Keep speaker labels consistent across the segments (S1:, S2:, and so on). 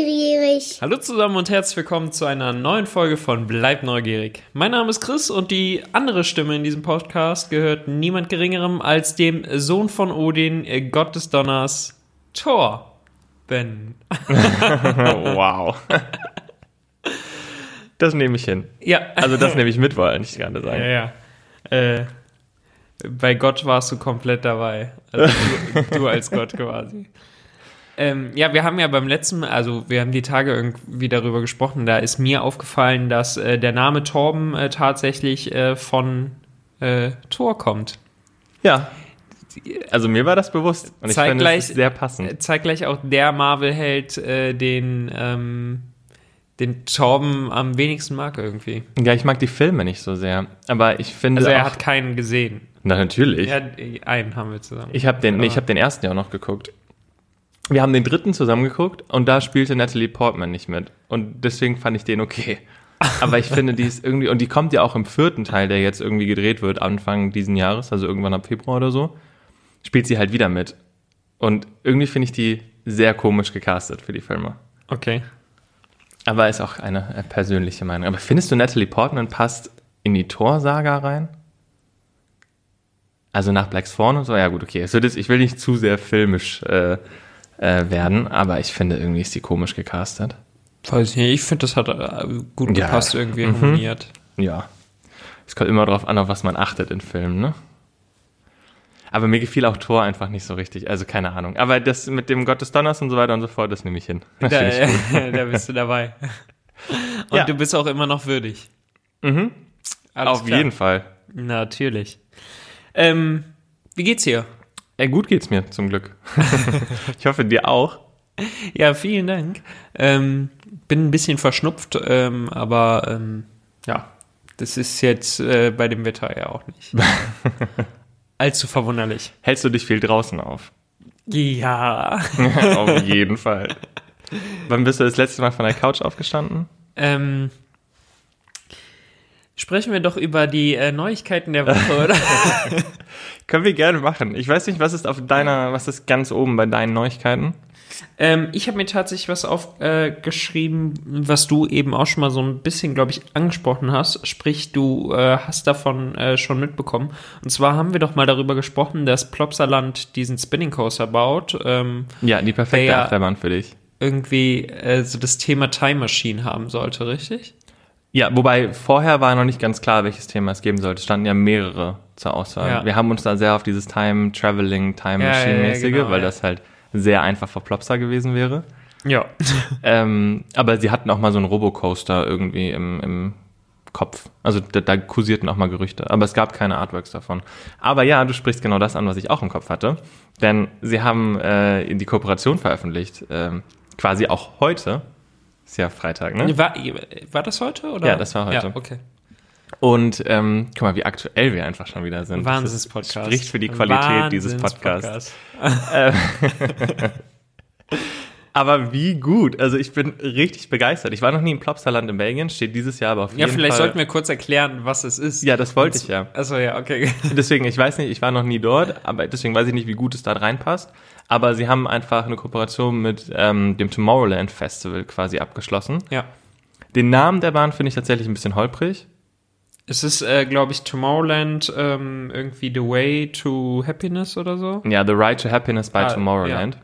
S1: neugierig.
S2: Hallo zusammen und herzlich willkommen zu einer neuen Folge von Bleib neugierig. Mein Name ist Chris und die andere Stimme in diesem Podcast gehört niemand geringerem als dem Sohn von Odin, äh, Gott des Donners, Thor. Ben.
S3: wow. Das nehme ich hin.
S2: Ja.
S3: Also das nehme ich mit, wollte ich gerade
S2: Ja,
S3: sagen.
S2: ja. Äh, bei Gott warst du komplett dabei. Also du, du als Gott quasi. Ähm, ja, wir haben ja beim letzten, Mal- also wir haben die Tage irgendwie darüber gesprochen, da ist mir aufgefallen, dass äh, der Name Torben äh, tatsächlich äh, von äh, Thor kommt.
S3: Ja. Also mir war das bewusst. Und ich finde, ist sehr passend.
S2: Äh, Zeigt gleich auch der Marvel-Held, äh, den, ähm, den Torben am wenigsten mag irgendwie.
S3: Ja, ich mag die Filme nicht so sehr. Aber ich finde
S2: Also er hat keinen gesehen.
S3: Na, natürlich.
S2: Ja, einen haben wir zusammen.
S3: Ich habe den, nee, ich habe den ersten ja auch noch geguckt. Wir haben den dritten zusammen geguckt und da spielte Natalie Portman nicht mit. Und deswegen fand ich den okay. Aber ich finde, die ist irgendwie, und die kommt ja auch im vierten Teil, der jetzt irgendwie gedreht wird, Anfang diesen Jahres, also irgendwann ab Februar oder so, spielt sie halt wieder mit. Und irgendwie finde ich die sehr komisch gecastet für die Filme.
S2: Okay.
S3: Aber ist auch eine äh, persönliche Meinung. Aber findest du, Natalie Portman passt in die Thor-Saga rein? Also nach Black Swan und so? Ja gut, okay. Jetzt, ich will nicht zu sehr filmisch äh, äh, werden, aber ich finde, irgendwie ist die komisch gecastet.
S2: Weiß ich nicht, ich finde, das hat äh, gut
S3: Ja.
S2: gepasst, irgendwie
S3: Mhm.
S2: harmoniert.
S3: Ja. Es kommt immer darauf an, auf was man achtet in Filmen, ne? Aber mir gefiel auch Thor einfach nicht so richtig. Also keine Ahnung. Aber das mit dem Gott des Donners und so weiter und so fort, das nehme ich hin.
S2: Da,
S3: ich
S2: da bist du dabei. Und
S3: Ja.
S2: du bist auch immer noch würdig.
S3: Mhm.
S2: Alles
S3: Auf
S2: klar.
S3: jeden Fall.
S2: Natürlich. Ähm, wie geht's hier?
S3: Ey, gut geht's mir, zum Glück. ich hoffe, dir auch.
S2: Ja, vielen Dank. Ähm, bin ein bisschen verschnupft, ähm, aber ähm, ja, das ist jetzt äh, bei dem Wetter ja auch nicht allzu verwunderlich.
S3: Hältst du dich viel draußen auf?
S2: Ja.
S3: Auf jeden Fall. Wann bist du das letzte Mal von der Couch aufgestanden?
S2: Ähm, sprechen wir doch über die äh, Neuigkeiten der Woche, oder?
S3: Können wir gerne machen. Ich weiß nicht, was ist auf deiner, was ist ganz oben bei deinen Neuigkeiten?
S2: ähm, ich habe mir tatsächlich was aufgeschrieben, äh, was du eben auch schon mal so ein bisschen, glaube ich, angesprochen hast. Sprich, du äh, hast davon äh, schon mitbekommen. Und zwar haben wir doch mal darüber gesprochen, dass Plopsaland diesen Spinning Coaster baut. Ähm,
S3: Ja, die perfekte
S2: Der-
S3: Achterbahn für dich.
S2: irgendwie äh, so das Thema Time Machine haben sollte, richtig?
S3: Ja, wobei vorher war noch nicht ganz klar, welches Thema es geben sollte. Es standen ja mehrere zur Auswahl.
S2: Ja.
S3: Wir haben uns da sehr auf dieses Time Traveling, Time
S2: Ja, ja, ja,
S3: Machine mäßige,
S2: genau,
S3: weil das halt sehr einfach für Plopsa gewesen wäre.
S2: Ja.
S3: ähm, aber sie hatten auch mal so einen Robocoaster irgendwie im, im Kopf. Also da, da kursierten auch mal Gerüchte, aber es gab keine Artworks davon. Aber ja, du sprichst genau das an, was ich auch im Kopf hatte. Denn sie haben äh, die Kooperation veröffentlicht, ähm, quasi auch heute. Ist ja Freitag, ne?
S2: War, war das heute? Oder?
S3: Ja, das war heute.
S2: Ja, okay.
S3: Und ähm, guck mal, wie aktuell wir einfach schon wieder sind. Das
S2: Wahnsinns-Podcast.
S3: ist- Spricht für die Qualität dieses Podcasts.
S2: Wahnsinns-Podcast.
S3: Aber wie gut. Also ich bin richtig begeistert. Ich war noch nie im Plopsaland in Belgien, steht dieses Jahr aber auf
S2: Ja,
S3: jeden
S2: vielleicht
S3: Fall.
S2: sollten wir kurz erklären, was es ist.
S3: Ja, das wollte ich ja.
S2: Achso, ja, okay.
S3: Deswegen, ich weiß nicht, ich war noch nie dort, aber deswegen weiß ich nicht, wie gut es da reinpasst. Aber sie haben einfach eine Kooperation mit ähm, dem Tomorrowland Festival quasi abgeschlossen.
S2: Ja.
S3: Den Namen der Bahn finde ich tatsächlich ein bisschen holprig.
S2: Es ist, äh, glaube ich, Tomorrowland ähm, irgendwie The Way to Happiness oder so.
S3: Ja, The Ride to Happiness by
S2: Ah,
S3: Tomorrowland.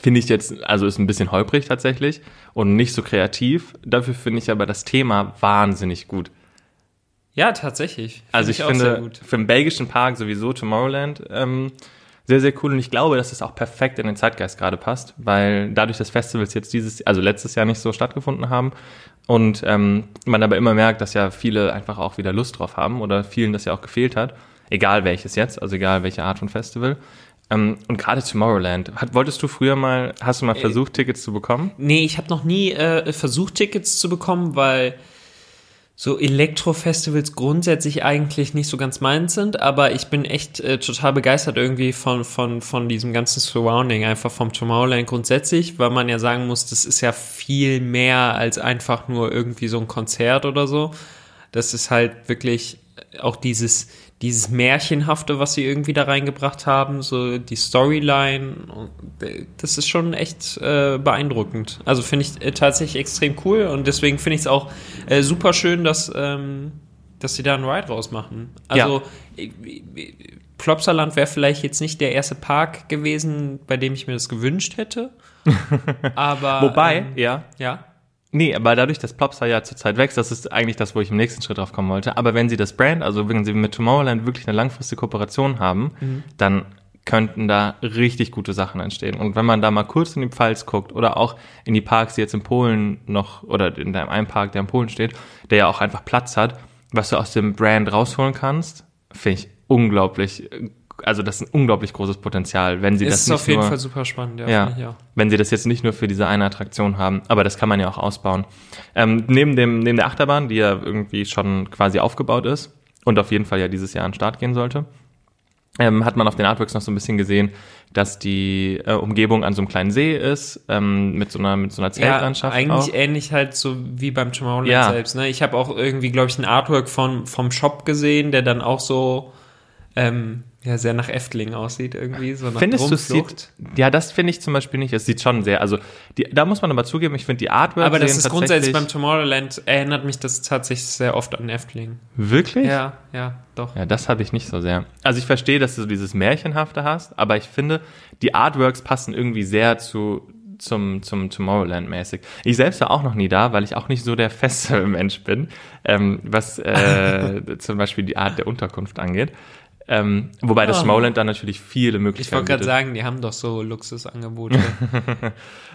S3: Finde ich jetzt, also ist ein bisschen holprig tatsächlich und nicht so kreativ. Dafür finde ich aber das Thema wahnsinnig gut.
S2: Ja, tatsächlich. Find
S3: Also ich,
S2: sehr
S3: finde für den belgischen Park sowieso Tomorrowland ähm, sehr, sehr cool. Und ich glaube, dass es auch perfekt in den Zeitgeist gerade passt, weil dadurch, dass Festivals jetzt dieses, also letztes Jahr nicht so stattgefunden haben und ähm, man aber immer merkt, dass ja viele einfach auch wieder Lust drauf haben oder vielen das ja auch gefehlt hat, egal welches jetzt, also egal welche Art von Festival. Ähm, und gerade Tomorrowland, hat, wolltest du früher mal, hast du
S2: Äh,
S3: mal versucht, Tickets zu bekommen?
S2: Nee, ich habe noch nie äh, versucht, Tickets zu bekommen, weil so Elektrofestivals grundsätzlich eigentlich nicht so ganz meins sind, aber ich bin echt äh, total begeistert irgendwie von, von, von diesem ganzen Surrounding, einfach vom Tomorrowland grundsätzlich, weil man ja sagen muss, das ist ja viel mehr als einfach nur irgendwie so ein Konzert oder so. Das ist halt wirklich auch dieses, dieses Märchenhafte, was sie irgendwie da reingebracht haben, so die Storyline, das ist schon echt äh, beeindruckend. Also finde ich äh, tatsächlich extrem cool und deswegen finde ich es auch äh, super schön, dass, ähm, dass sie da einen Ride rausmachen. Also äh, äh, Plopsaland wäre vielleicht jetzt nicht der erste Park gewesen, bei dem ich mir das gewünscht hätte. Aber
S3: Wobei,
S2: ähm,
S3: ja,
S2: ja.
S3: Nee, aber dadurch, dass Plopsa ja zurzeit wächst, das ist eigentlich das, wo ich im nächsten Schritt drauf kommen wollte. Aber wenn sie das Brand, also wenn sie mit Tomorrowland wirklich eine langfristige Kooperation haben,
S2: Mhm.
S3: dann könnten da richtig gute Sachen entstehen. Und wenn man da mal kurz in die Pfalz guckt oder auch in die Parks, die jetzt in Polen noch, oder in einem Park, der in Polen steht, der ja auch einfach Platz hat, was du aus dem Brand rausholen kannst, finde ich unglaublich, also das ist ein unglaublich großes Potenzial, wenn sie
S2: Es
S3: das
S2: ist auf jeden Fall super spannend, ja.
S3: ja,
S2: auch.
S3: wenn sie das jetzt nicht nur für diese eine Attraktion haben, aber das kann man ja auch ausbauen. Ähm, neben dem, neben der Achterbahn, die ja irgendwie schon quasi aufgebaut ist und auf jeden Fall ja dieses Jahr an den Start gehen sollte, ähm, hat man auf den Artworks noch so ein bisschen gesehen, dass die äh, Umgebung an so einem kleinen See ist, ähm, mit so einer, mit so einer
S2: Ja,
S3: Zeltlandschaft
S2: eigentlich
S3: auch.
S2: ähnlich halt so wie beim Tomorrowland
S3: Ja.
S2: selbst. Ne? Ich habe auch irgendwie, glaube ich, ein Artwork von, vom Shop gesehen, der dann auch so ähm, ja, sehr nach Efteling aussieht irgendwie. So nach
S3: Findest du, es sieht, ja, das finde ich zum Beispiel nicht. Es sieht schon sehr, also die, da muss man aber zugeben, ich finde die Artworks
S2: Aber das ist grundsätzlich beim Tomorrowland, erinnert mich das tatsächlich sehr oft an Efteling.
S3: Wirklich?
S2: Ja, ja, doch.
S3: Ja, das habe ich nicht so sehr. Also ich verstehe, dass du so dieses Märchenhafte hast, aber ich finde, die Artworks passen irgendwie sehr zu zum, zum Tomorrowland mäßig. Ich selbst war auch noch nie da, weil ich auch nicht so der Festival-Mensch bin, ähm, was äh, zum Beispiel die Art der Unterkunft angeht. Ähm, wobei das
S2: Ah.
S3: Tomorrowland dann natürlich viele
S2: Ich
S3: Möglichkeiten
S2: wollte gerade sagen, die haben doch so Luxusangebote.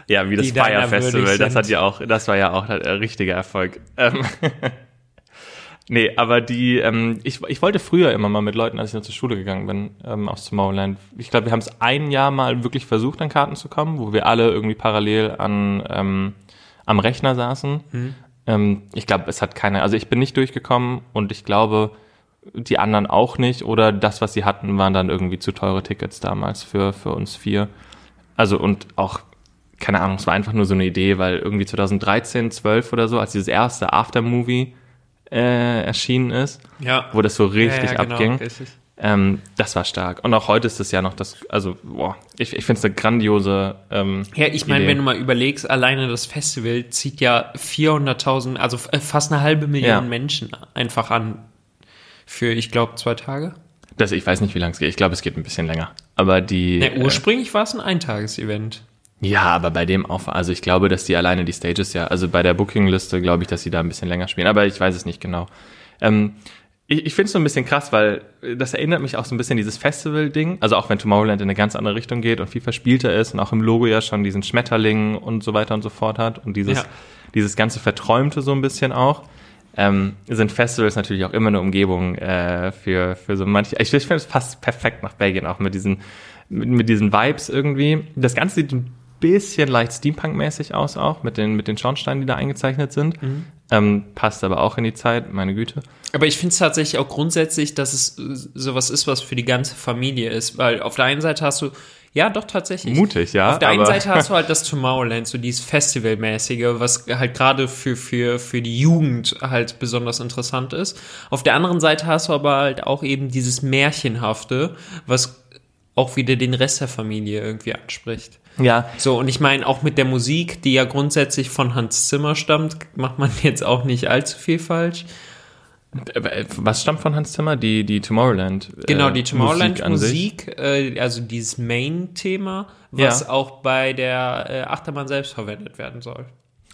S3: Ja, wie das Fire Festival, das hat ja auch, das war ja auch ein richtiger Erfolg. Ähm, nee, aber die, ähm, ich, ich wollte früher immer mal mit Leuten, als ich noch zur Schule gegangen bin, ähm, aus Tomorrowland. Ich glaube, wir haben es ein Jahr mal wirklich versucht, an Karten zu kommen, wo wir alle irgendwie parallel an ähm, am Rechner saßen.
S2: Mhm.
S3: Ähm, ich glaube, es hat keiner, also ich bin nicht durchgekommen und ich glaube, die anderen auch nicht oder das, was sie hatten, waren dann irgendwie zu teure Tickets damals für, für uns vier. Also und auch, keine Ahnung, es war einfach nur so eine Idee, weil irgendwie 2013, 12 oder so, als dieses erste Aftermovie äh, erschienen ist,
S2: ja.
S3: wo das so richtig
S2: ja, ja, genau,
S3: abging, ähm, das war stark. Und auch heute ist es ja noch das, also, boah, ich, ich finde es eine grandiose ähm,
S2: Ja, ich meine, wenn du mal überlegst, alleine das Festival zieht ja 400.000, also f- fast eine halbe Million. Menschen einfach an für, ich glaube, zwei Tage.
S3: Das, ich weiß nicht, wie lange es geht. Ich glaube, es geht ein bisschen länger. Aber die.
S2: Ja, ursprünglich war es ein Eintagesevent.
S3: äh, ja, aber bei dem Aufwand, also ich glaube, dass die alleine die Stages ja, also bei der Bookingliste glaube ich, dass sie da ein bisschen länger spielen. Aber ich weiß es nicht genau. Ähm, ich ich finde es so ein bisschen krass, weil das erinnert mich auch so ein bisschen an dieses Festival-Ding. Also auch wenn Tomorrowland in eine ganz andere Richtung geht und viel verspielter ist und auch im Logo ja schon diesen Schmetterling und so weiter und so fort hat und dieses,
S2: Ja.
S3: dieses ganze Verträumte so ein bisschen auch. Ähm, sind Festivals natürlich auch immer eine Umgebung äh, für, für so manche. Ich, ich finde es fast perfekt nach Belgien, auch mit diesen, mit, mit diesen Vibes irgendwie. Das Ganze sieht ein bisschen leicht Steampunk-mäßig aus, auch mit den, mit den Schornsteinen, die da eingezeichnet sind. Ähm, passt aber auch in die Zeit, meine Güte.
S2: Aber ich finde es tatsächlich auch grundsätzlich, dass es äh, sowas ist, was für die ganze Familie ist. Weil auf der einen Seite hast du, ja doch tatsächlich.
S3: Mutig, ja.
S2: Auf der einen Seite hast du halt das Tomorrowland, so dieses Festivalmäßige, was halt gerade für, für, für die Jugend halt besonders interessant ist. Auf der anderen Seite hast du aber halt auch eben dieses Märchenhafte, was auch wieder den Rest der Familie irgendwie anspricht.
S3: Ja,
S2: So, und ich meine, auch mit der Musik, die ja grundsätzlich von Hans Zimmer stammt, macht man jetzt auch nicht allzu viel falsch.
S3: Äh, Was stammt von Hans Zimmer? Die, die Tomorrowland. äh,
S2: Genau, die. Tomorrowland-Musik, äh, also dieses Main-Thema, was
S3: Ja.
S2: auch bei der äh, Achterbahn selbst verwendet werden soll.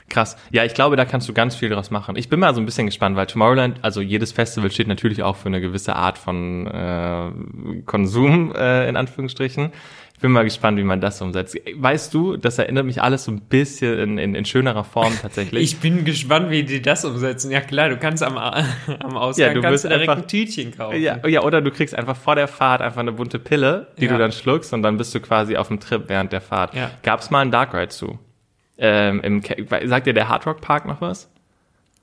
S3: Krass. Ja, ich glaube, da kannst du ganz viel draus machen. Ich bin mal so ein bisschen gespannt, weil Tomorrowland, also jedes Festival steht natürlich auch für eine gewisse Art von äh, Konsum, äh, in Anführungsstrichen. Ich bin mal gespannt, wie man das umsetzt. Weißt du, das erinnert mich alles so ein bisschen in, in, in schönerer Form tatsächlich.
S2: Ich bin gespannt, wie die das umsetzen. Ja klar, du kannst am, am Ausgang
S3: Ja, du
S2: kannst du direkt
S3: einfach-
S2: ein Tütchen kaufen.
S3: ja, ja, oder du kriegst einfach vor der Fahrt einfach eine bunte Pille, die
S2: Ja.
S3: du dann schluckst und dann bist du quasi auf dem Trip während der Fahrt.
S2: Ja.
S3: Gab's mal einen Dark Ride zu? Ähm, im, sagt dir der Hard Rock Park noch was?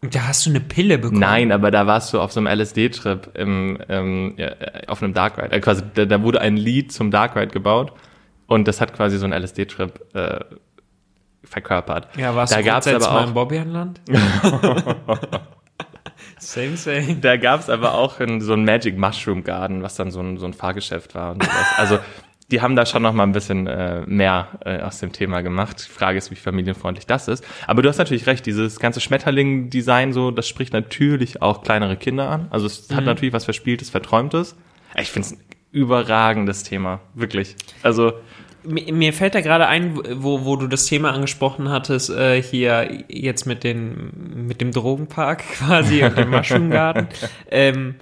S2: Da hast du eine Pille bekommen.
S3: Nein, aber da warst du auf so einem LSD-Trip im, ähm, ja, auf einem Dark Ride. Äh, quasi, da, da wurde ein Lied zum Dark Ride gebaut und das hat quasi so einen LSD-Trip äh, verkörpert.
S2: Ja, warst
S3: da
S2: du
S3: gab's aber
S2: mal
S3: auch
S2: im Bobbianland? Same, same.
S3: Da gab es aber auch in, so ein Magic Mushroom Garden, was dann so ein, so ein Fahrgeschäft war und sowas. Also die haben da schon noch mal ein bisschen äh, mehr äh, aus dem Thema gemacht. Die Frage ist, wie familienfreundlich das ist. Aber du hast natürlich recht, dieses ganze Schmetterling-Design so, das spricht natürlich auch kleinere Kinder an. Also es hat natürlich was Verspieltes, Verträumtes. Ich finde es ein überragendes Thema, wirklich. Also
S2: Mir, mir fällt da gerade ein, wo, wo du das Thema angesprochen hattest, äh, hier jetzt mit, den, mit dem Drogenpark quasi und dem Mushroom ähm,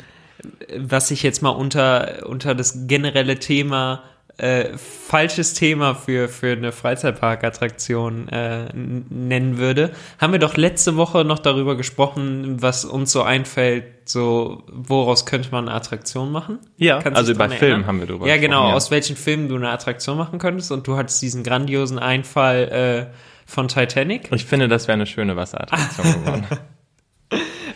S2: was ich jetzt mal unter, unter das generelle Thema äh, falsches Thema für, für eine Freizeitparkattraktion äh, nennen würde, haben wir doch letzte Woche noch darüber gesprochen, was uns so einfällt, so woraus könnte man eine Attraktion machen?
S3: Ja,
S2: Kannst
S3: also bei Filmen haben wir drüber
S2: Ja, genau,
S3: gesprochen, ja.
S2: aus welchen Filmen du eine Attraktion machen könntest und du hattest diesen grandiosen Einfall äh, von Titanic.
S3: ich finde, das wäre eine schöne Wasserattraktion geworden.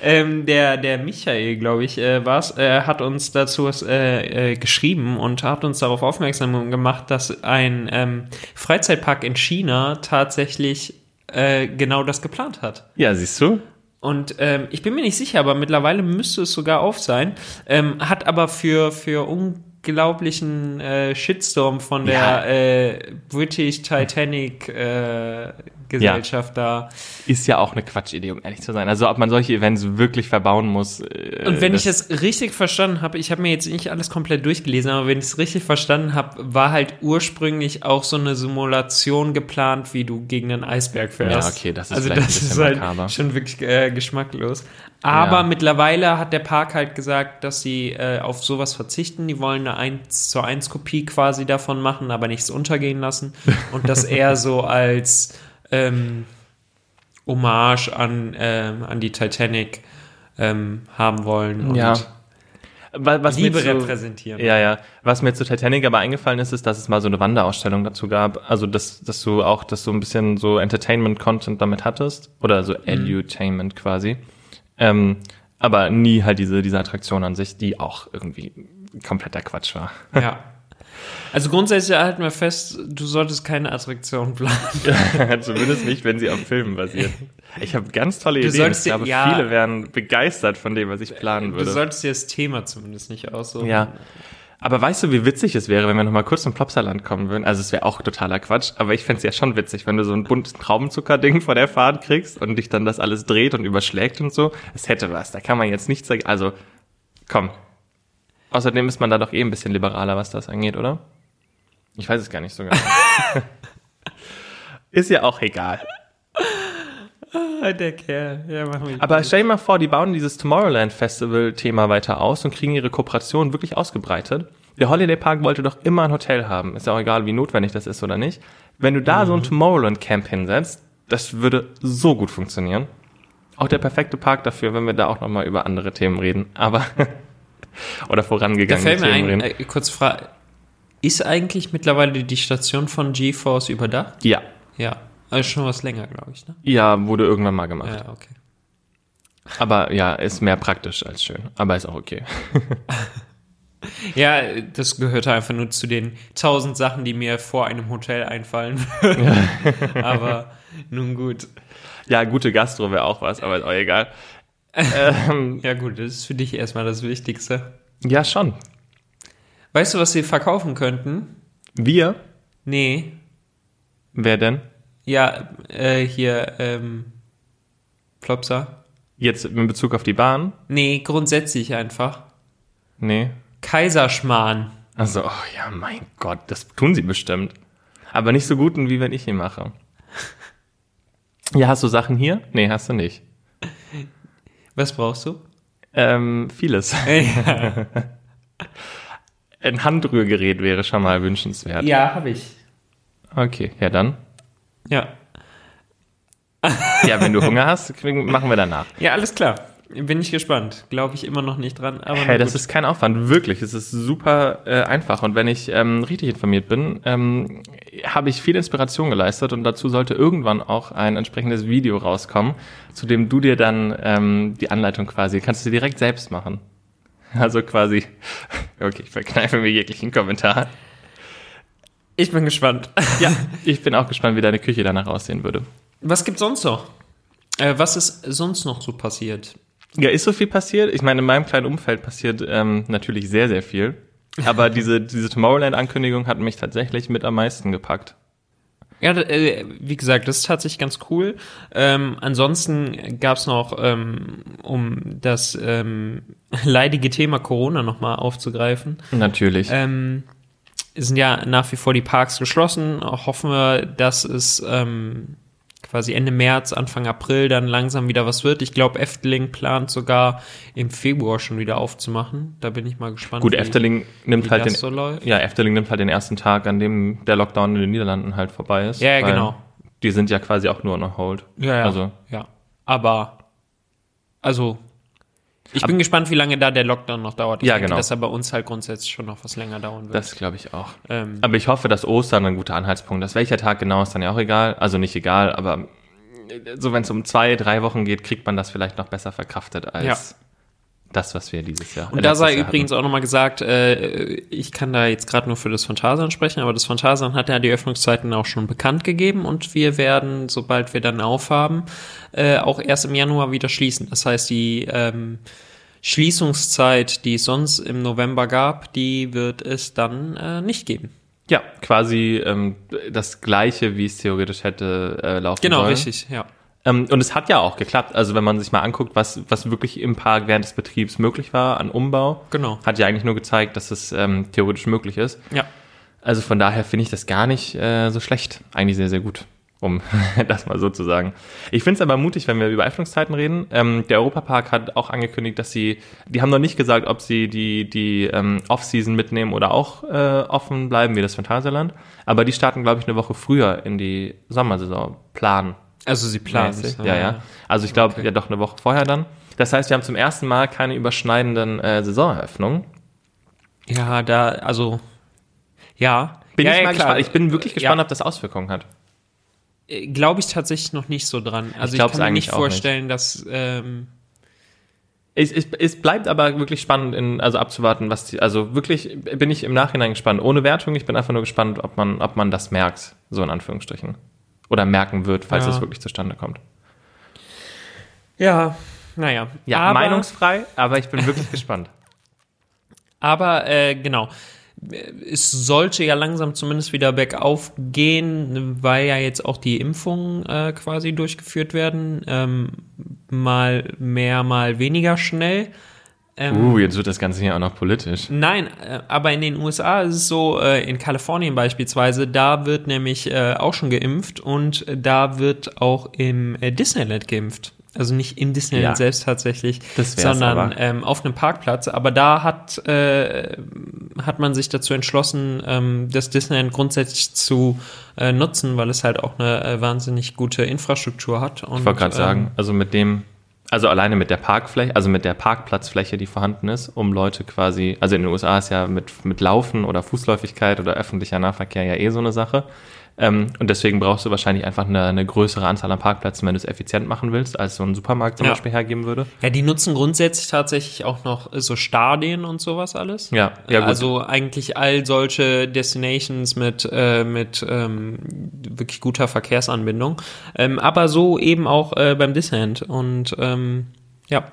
S2: Ähm, der, der Michael, glaube ich, äh, war's, äh, hat uns dazu äh, äh, geschrieben und hat uns darauf aufmerksam gemacht, dass ein ähm, Freizeitpark in China tatsächlich äh, genau das geplant hat.
S3: ja, siehst du?
S2: Und ähm, ich bin mir nicht sicher, aber mittlerweile müsste es sogar auf sein. Ähm, hat aber für, für unglaublichen äh, Shitstorm von der
S3: Ja.
S2: äh, British Titanic äh, Gesellschaft da.
S3: Ist ja auch eine Quatschidee, um ehrlich zu sein. Also ob man solche Events wirklich verbauen muss. äh,
S2: Und wenn ich das richtig verstanden habe, ich habe mir jetzt nicht alles komplett durchgelesen, aber wenn ich es richtig verstanden habe, war halt ursprünglich auch so eine Simulation geplant, wie du gegen einen Eisberg fährst.
S3: Ja, okay, das ist
S2: also das
S3: ein bisschen
S2: ist halt
S3: makaber.
S2: schon wirklich äh, geschmacklos. Aber
S3: Ja.
S2: mittlerweile hat der Park halt gesagt, dass sie äh, auf sowas verzichten. Die wollen eine 1 zu 1 Kopie quasi davon machen, aber nichts untergehen lassen. Und das eher so als ähm, Hommage an, ähm, an die Titanic ähm, haben wollen und
S3: Ja. Wa- was
S2: Liebe
S3: zu-
S2: repräsentieren.
S3: Ja, ja. Was mir zu Titanic aber eingefallen ist, ist, dass es mal so eine Wanderausstellung dazu gab. Also, dass, dass du auch, dass du ein bisschen so Entertainment-Content damit hattest. Oder so Edutainment quasi. Ähm, aber nie halt diese, diese Attraktion an sich, die auch irgendwie kompletter Quatsch war.
S2: Ja. Also grundsätzlich halten wir fest, du solltest keine Attraktion planen.
S3: Zumindest nicht, wenn sie auf Filmen basiert. Ich habe ganz tolle
S2: Du
S3: Ideen. Ich glaube,
S2: ja.
S3: viele wären begeistert von dem, was ich planen
S2: Du
S3: würde.
S2: solltest dir das Thema zumindest nicht aussuchen.
S3: Ja. Aber weißt du, wie witzig es wäre, wenn wir nochmal kurz zum Plopsaland kommen würden? Also es wäre auch totaler Quatsch, aber ich fänd's ja schon witzig, wenn du so ein buntes Traubenzucker-Ding vor der Fahrt kriegst und dich dann das alles dreht und überschlägt und so. Es hätte was, da kann man jetzt nichts sagen. Also, komm. Außerdem ist man da doch eh ein bisschen liberaler, was das angeht, oder? Ich weiß es gar nicht so genau. ist ja auch egal.
S2: Ah, Der Kerl. Ja, mach mich.
S3: Aber stell dir mal vor, die bauen dieses Tomorrowland Festival Thema weiter aus und kriegen ihre Kooperation wirklich ausgebreitet. Der Holiday Park wollte doch immer ein Hotel haben. Ist ja auch egal, wie notwendig das ist oder nicht. Wenn du da so ein Tomorrowland Camp hinsetzt, das würde so gut funktionieren. Auch der perfekte Park dafür, wenn wir da auch nochmal über andere Themen reden. Aber, oder
S2: da
S3: vorangegangene
S2: fällt mir ein, äh, kurz Frage. Ist eigentlich mittlerweile die Station von GeForce überdacht?
S3: Ja.
S2: Ja. Also schon was länger, glaube ich, ne?
S3: Ja, wurde irgendwann mal gemacht.
S2: Ja, okay.
S3: Aber ja, ist mehr praktisch als schön. Aber ist auch okay.
S2: Ja, das gehörte einfach nur zu den tausend Sachen, die mir vor einem Hotel einfallen würden. Aber nun gut.
S3: Ja, gute Gastro wäre auch was, aber ist auch egal. Ähm,
S2: Ja gut, das ist für dich erstmal das Wichtigste.
S3: ja, schon.
S2: Weißt du, was sie verkaufen könnten?
S3: Wir?
S2: Nee.
S3: Wer denn?
S2: Ja, äh, hier, ähm, Flopsa.
S3: Jetzt in Bezug auf die Bahn?
S2: Nee, grundsätzlich einfach.
S3: Nee.
S2: Kaiserschmarrn.
S3: Also, oh ja, mein Gott, das tun sie bestimmt. Aber nicht so guten, wie wenn ich ihn mache. Ja, hast du Sachen hier? Nee, hast du nicht.
S2: Was brauchst du?
S3: Ähm, vieles.
S2: ja,
S3: Ein Handrührgerät wäre schon mal wünschenswert.
S2: ja habe ich.
S3: Okay, ja dann.
S2: Ja.
S3: Ja, wenn du Hunger hast, machen wir danach.
S2: Ja, alles klar. Bin ich gespannt. Glaube ich immer noch nicht dran.
S3: Hey, das ist kein Aufwand, wirklich. Es ist super äh, einfach. Und wenn ich ähm, richtig informiert bin, ähm, habe ich viel Inspiration geleistet und dazu sollte irgendwann auch ein entsprechendes Video rauskommen, zu dem du dir dann ähm, die Anleitung quasi, kannst du direkt selbst machen. Also quasi, okay, ich verkneife mir jeglichen Kommentar.
S2: ich bin gespannt.
S3: Ja, ich bin auch gespannt, wie deine Küche danach aussehen würde.
S2: Was gibt's sonst noch? Äh, was ist sonst noch so passiert?
S3: Ja, ist so viel passiert? Ich meine, in meinem kleinen Umfeld passiert ähm, natürlich sehr, sehr viel. Aber diese, diese Tomorrowland-Ankündigung hat mich tatsächlich mit am meisten gepackt.
S2: Ja, äh, wie gesagt, das ist tatsächlich ganz cool. Ähm, ansonsten gab's noch, ähm, um das ähm, leidige Thema Corona nochmal aufzugreifen,
S3: Natürlich.
S2: ähm, sind ja nach wie vor die Parks geschlossen. Hoffen wir, dass es ähm, quasi Ende März, Anfang April dann langsam wieder was wird. Ich glaube, Efteling plant sogar im Februar schon wieder aufzumachen. Da bin ich mal gespannt.
S3: Gut,
S2: wie-
S3: Efteling nimmt halt den,
S2: so läuft.
S3: ja, Efteling nimmt halt den ersten Tag, an dem der Lockdown in den Niederlanden halt vorbei ist.
S2: Ja, ja, genau.
S3: Die sind ja quasi auch nur noch hold.
S2: Ja, ja.
S3: Also,
S2: ja. Aber, also, ich
S3: Ab-
S2: bin gespannt, wie lange da der Lockdown noch dauert. Ich
S3: Ja,
S2: denke,
S3: genau.
S2: dass er bei uns halt grundsätzlich schon noch was länger dauern wird.
S3: das glaube ich auch.
S2: ähm,
S3: Aber ich hoffe, dass Ostern ein guter Anhaltspunkt ist. Welcher Tag genau ist dann ja auch egal. Also nicht egal, aber so wenn es um zwei, drei Wochen geht, kriegt man das vielleicht noch besser verkraftet als das, was wir dieses Jahr.
S2: und
S3: äh,
S2: da sei
S3: Jahr
S2: übrigens auch nochmal gesagt, äh, ich kann da jetzt gerade nur für das Phantasian sprechen, aber das Phantasian hat ja die Öffnungszeiten auch schon bekannt gegeben und wir werden, sobald wir dann aufhaben, äh, auch erst im Januar wieder schließen. Das heißt, die ähm, Schließungszeit, die es sonst im November gab, die wird es dann äh, nicht geben.
S3: Ja, quasi ähm, das gleiche, wie es theoretisch hätte äh, laufen
S2: Genau,
S3: sollen.
S2: richtig, ja.
S3: Ähm, und es hat ja auch geklappt. Also wenn man sich mal anguckt, was, was wirklich im Park während des Betriebs möglich war an Umbau,
S2: Genau.
S3: hat ja eigentlich nur gezeigt, dass es ähm, theoretisch möglich ist.
S2: Ja.
S3: Also von daher finde ich das gar nicht äh, so schlecht. Eigentlich sehr, sehr gut, um das mal so zu sagen. Ich finde es aber mutig, wenn wir über Öffnungszeiten reden. Ähm, der Europapark hat auch angekündigt, dass sie, die haben noch nicht gesagt, ob sie die, die ähm, Off-Season mitnehmen oder auch äh, offen bleiben, wie das Phantasialand. Aber die starten, glaube ich, eine Woche früher in die Sommersaison. Planen.
S2: Also sie planen
S3: mäßig.
S2: es,
S3: Ja, ja. Also ich glaube,
S2: Okay.
S3: ja doch eine Woche vorher dann. Das heißt, wir haben zum ersten Mal keine überschneidenden äh, Saisoneröffnungen.
S2: Ja, da, also, ja.
S3: Bin
S2: ja,
S3: ich
S2: ja,
S3: mal
S2: klar.
S3: gespannt. Ich bin wirklich gespannt,
S2: Ja.
S3: ob das Auswirkungen hat.
S2: Glaube ich tatsächlich noch nicht so dran. Also ich,
S3: glaub's
S2: kann mir nicht
S3: auch nicht.
S2: vorstellen, dass, ähm,
S3: Es, es, es bleibt aber wirklich spannend, in, also abzuwarten, was die, also wirklich bin ich im Nachhinein gespannt. Ohne Wertung, ich bin einfach nur gespannt, ob man, ob man das merkt, so in Anführungsstrichen. Oder merken wird, falls
S2: Ja.
S3: es wirklich zustande kommt.
S2: ja, naja.
S3: Ja,
S2: aber,
S3: meinungsfrei, aber ich bin wirklich gespannt.
S2: Aber, äh, genau. Es sollte ja langsam zumindest wieder bergauf gehen, weil ja jetzt auch die Impfungen äh, quasi durchgeführt werden. Ähm, mal mehr, mal weniger schnell. Ähm,
S3: Uh, jetzt wird das Ganze hier auch noch politisch.
S2: Nein, äh, aber in den USA ist es so, äh, in Kalifornien beispielsweise, da wird nämlich äh, auch schon geimpft und da wird auch im Disneyland geimpft. Also nicht in Disneyland
S3: Ja.
S2: selbst tatsächlich, sondern ähm, auf einem Parkplatz. Aber da hat, äh, hat man sich dazu entschlossen, ähm, das Disneyland grundsätzlich zu äh, nutzen, weil es halt auch eine äh, wahnsinnig gute Infrastruktur hat. Und,
S3: Ich wollte gerade
S2: ähm,
S3: sagen, also mit dem, also alleine mit der Parkfläche, also mit der Parkplatzfläche, die vorhanden ist, um Leute quasi, also in den USA ist ja mit, mit Laufen oder Fußläufigkeit oder öffentlicher Nahverkehr ja eh so eine Sache. Ähm, und deswegen brauchst du wahrscheinlich einfach eine, eine größere Anzahl an Parkplätzen, wenn du es effizient machen willst, als so ein Supermarkt zum
S2: Ja.
S3: Beispiel hergeben würde.
S2: Ja, die nutzen grundsätzlich tatsächlich auch noch so Stadien und sowas alles.
S3: Ja, ja gut.
S2: Also eigentlich all solche Destinations mit, äh, mit ähm, wirklich guter Verkehrsanbindung. Ähm, aber so eben auch äh, beim Disneyland. Und ähm, ja,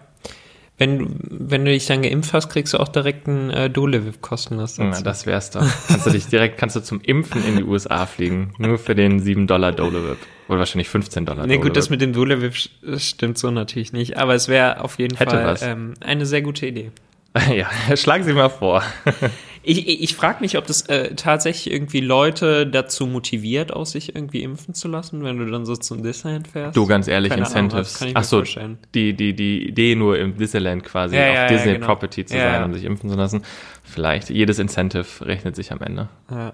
S2: wenn, du- wenn du dich dann geimpft hast, kriegst du auch direkt einen äh, Dole-Vip kostenlos.
S3: Ja,
S2: dazu.
S3: das wär's doch. Kannst du dich direkt, kannst du zum Impfen in die USA fliegen. Nur für den 7 Dollar Dole-Whip. Oder wahrscheinlich 15 Dollar
S2: Nee, gut, das mit dem Dole-Vip st- stimmt so natürlich nicht. Aber es wäre auf jeden
S3: Hätte
S2: Fall ähm, eine sehr gute Idee.
S3: Ja, schlagen Sie mal vor.
S2: Ich, ich, ich frage mich, ob das äh, tatsächlich irgendwie Leute dazu motiviert, aus sich irgendwie impfen zu lassen, wenn du dann so zum Disneyland fährst.
S3: Du, ganz ehrlich,
S2: Keine Ahnung,
S3: Incentives.
S2: mir
S3: Ach so,
S2: vorstellen.
S3: die, die, die Idee nur im Disneyland quasi
S2: Ja,
S3: auf
S2: ja, ja,
S3: Disney
S2: genau.
S3: Property zu
S2: Ja,
S3: sein,
S2: ja.
S3: um sich impfen zu lassen. Vielleicht. Jedes Incentive rechnet sich am Ende.
S2: Ja.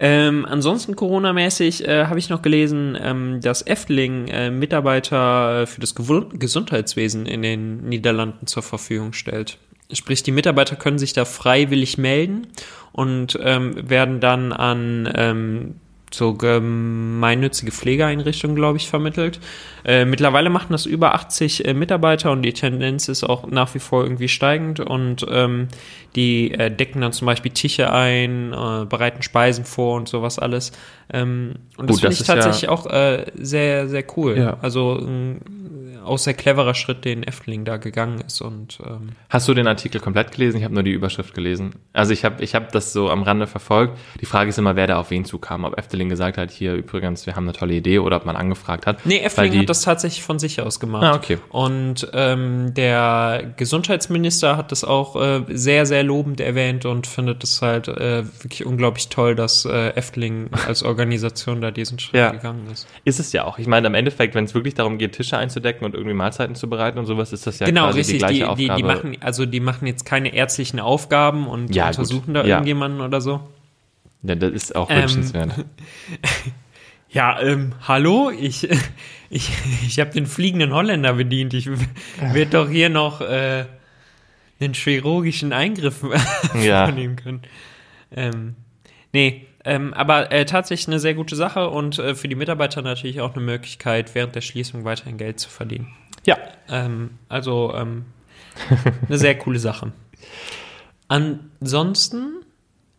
S2: Ähm, ansonsten Corona-mäßig äh, habe ich noch gelesen, ähm, dass Efteling äh, Mitarbeiter äh, für das Gewu- Gesundheitswesen in den Niederlanden zur Verfügung stellt. Sprich, die Mitarbeiter können sich da freiwillig melden und ähm, werden dann an ähm, so gemeinnützige Pflegeeinrichtungen, glaube ich, vermittelt. Äh, mittlerweile machen das über 80 äh, Mitarbeiter und die Tendenz ist auch nach wie vor irgendwie steigend und ähm, die äh, decken dann zum Beispiel Tische ein, äh, bereiten Speisen vor und sowas alles. Ähm, und das finde ich
S3: ist ja-
S2: tatsächlich auch äh, sehr, sehr cool.
S3: Ja.
S2: Also ähm, auch sehr cleverer Schritt, den Efteling da gegangen ist. Und ähm,
S3: Hast du den Artikel komplett gelesen? Ich habe nur die Überschrift gelesen. Also ich habe ich hab das so am Rande verfolgt. Die Frage ist immer, wer da auf wen zukam. Ob Efteling gesagt hat, hier übrigens, wir haben eine tolle Idee oder ob man angefragt hat.
S2: nee,
S3: die,
S2: hat das tatsächlich von sich aus gemacht.
S3: Ah, okay.
S2: Und ähm, der Gesundheitsminister hat das auch äh, sehr, sehr lobend erwähnt und findet es halt äh, wirklich unglaublich toll, dass äh, Efteling als Organisation da diesen Schritt
S3: Ja.
S2: gegangen ist.
S3: Ist es ja auch. Ich meine, im Endeffekt, wenn es wirklich darum geht, Tische einzudecken und irgendwie Mahlzeiten zu bereiten und sowas, ist das ja
S2: genau,
S3: quasi
S2: richtig.
S3: die gleiche
S2: Die, die,
S3: Aufgabe.
S2: die machen, also die machen jetzt keine ärztlichen Aufgaben und
S3: Ja, gut.
S2: untersuchen da
S3: Ja.
S2: irgendjemanden oder so.
S3: Ja, das ist auch
S2: Ähm,
S3: wünschenswert.
S2: Ja, ähm, hallo, ich, ich, ich habe den fliegenden Holländer bedient. Ich werde doch hier noch äh, einen chirurgischen Eingriff
S3: Ja.
S2: vornehmen können. Ähm, nee, ähm, aber äh, tatsächlich eine sehr gute Sache und äh, für die Mitarbeiter natürlich auch eine Möglichkeit, während der Schließung weiterhin Geld zu verdienen.
S3: Ja.
S2: Ähm, also ähm, eine sehr coole Sache. Ansonsten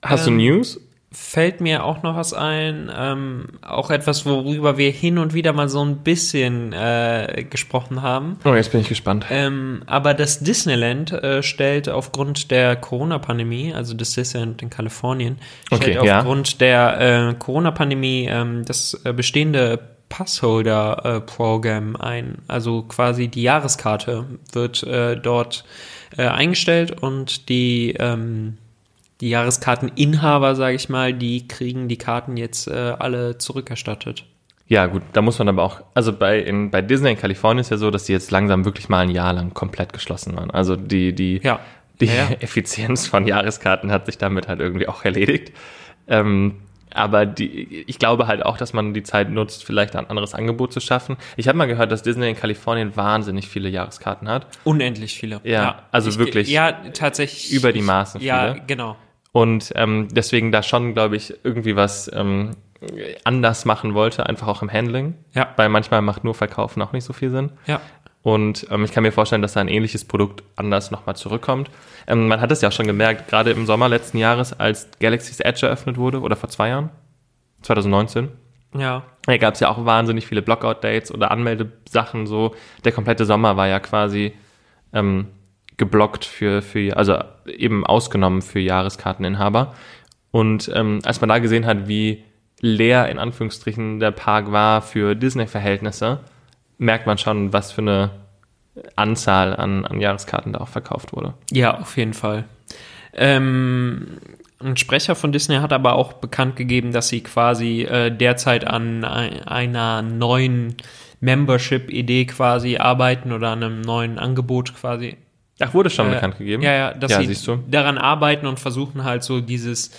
S3: Hast
S2: ähm,
S3: du News?
S2: Fällt mir auch noch was ein, ähm, auch etwas, worüber wir hin und wieder mal so ein bisschen äh, gesprochen haben.
S3: Oh, jetzt bin ich gespannt.
S2: Ähm, aber das Disneyland äh, stellt aufgrund der Corona-Pandemie, also das Disneyland in Kalifornien, stellt
S3: Okay, ja.
S2: aufgrund der äh, Corona-Pandemie ähm, das äh, bestehende Passholder-Programm ein. Also quasi die Jahreskarte wird äh, dort äh, eingestellt und die ähm, die Jahreskarteninhaber, sage ich mal, die kriegen die Karten jetzt äh, alle zurückerstattet.
S3: Ja, gut, da muss man aber auch, also bei, in, bei Disney in Kalifornien ist ja so, dass die jetzt langsam wirklich mal ein Jahr lang komplett geschlossen waren. Also die, die,
S2: Ja.
S3: die
S2: Ja, ja.
S3: Effizienz von Jahreskarten hat sich damit halt irgendwie auch erledigt. Ähm, aber die, ich glaube halt auch, dass man die Zeit nutzt, vielleicht ein anderes Angebot zu schaffen. Ich habe mal gehört, dass Disney in Kalifornien wahnsinnig viele Jahreskarten hat.
S2: Unendlich viele.
S3: Ja, also
S2: ich,
S3: wirklich
S2: Ja, tatsächlich.
S3: über die Maßen
S2: Ja,
S3: viele.
S2: genau.
S3: Und ähm, deswegen da schon, glaube ich, irgendwie was ähm, anders machen wollte, einfach auch im Handling.
S2: Ja.
S3: Weil manchmal macht nur Verkaufen auch nicht so viel Sinn.
S2: Ja.
S3: Und ähm, ich kann mir vorstellen, dass da ein ähnliches Produkt anders nochmal zurückkommt. Ähm, man hat es ja auch schon gemerkt, gerade im Sommer letzten Jahres, als Galaxy's Edge eröffnet wurde, oder vor zwei Jahren, 2019,
S2: Ja.
S3: da gab es ja auch wahnsinnig viele Blockout-Dates oder Anmeldesachen so. Der komplette Sommer war ja quasi ähm, geblockt für, für, also eben ausgenommen für Jahreskarteninhaber. Und ähm, als man da gesehen hat, wie leer in Anführungsstrichen der Park war für Disney-Verhältnisse, merkt man schon, was für eine Anzahl an, an Jahreskarten da auch verkauft wurde.
S2: Ja, auf jeden Fall. Ähm, ein Sprecher von Disney hat aber auch bekannt gegeben, dass sie quasi äh, derzeit an ein, einer neuen Membership-Idee quasi arbeiten oder an einem neuen Angebot quasi.
S3: Ach, wurde schon
S2: Äh,
S3: bekannt gegeben?
S2: Ja, ja, dass
S3: Ja,
S2: sie daran arbeiten und versuchen halt so dieses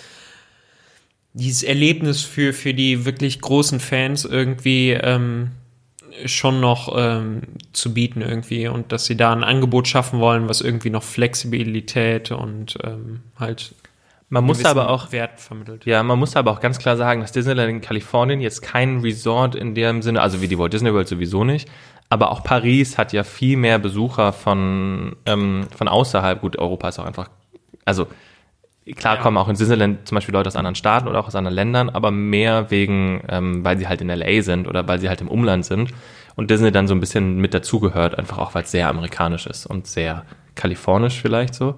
S2: dieses Erlebnis für für die wirklich großen Fans irgendwie ähm, schon noch ähm, zu bieten irgendwie und dass sie da ein Angebot schaffen wollen, was irgendwie noch Flexibilität und ähm, halt
S3: Man muss aber auch
S2: Wert vermittelt.
S3: Ja, man muss aber auch ganz klar sagen, dass Disneyland in Kalifornien jetzt kein Resort in dem Sinne, also wie die Walt Disney World sowieso nicht, aber auch Paris hat ja viel mehr Besucher von, ähm, von außerhalb. Gut, Europa ist auch einfach, also klar
S2: Ja.
S3: kommen auch in Disneyland zum Beispiel Leute aus anderen Staaten oder auch aus anderen Ländern, aber mehr wegen, ähm, weil sie halt in LA sind oder weil sie halt im Umland sind und Disney dann so ein bisschen mit dazugehört, einfach auch weil es sehr amerikanisch ist und sehr kalifornisch vielleicht so.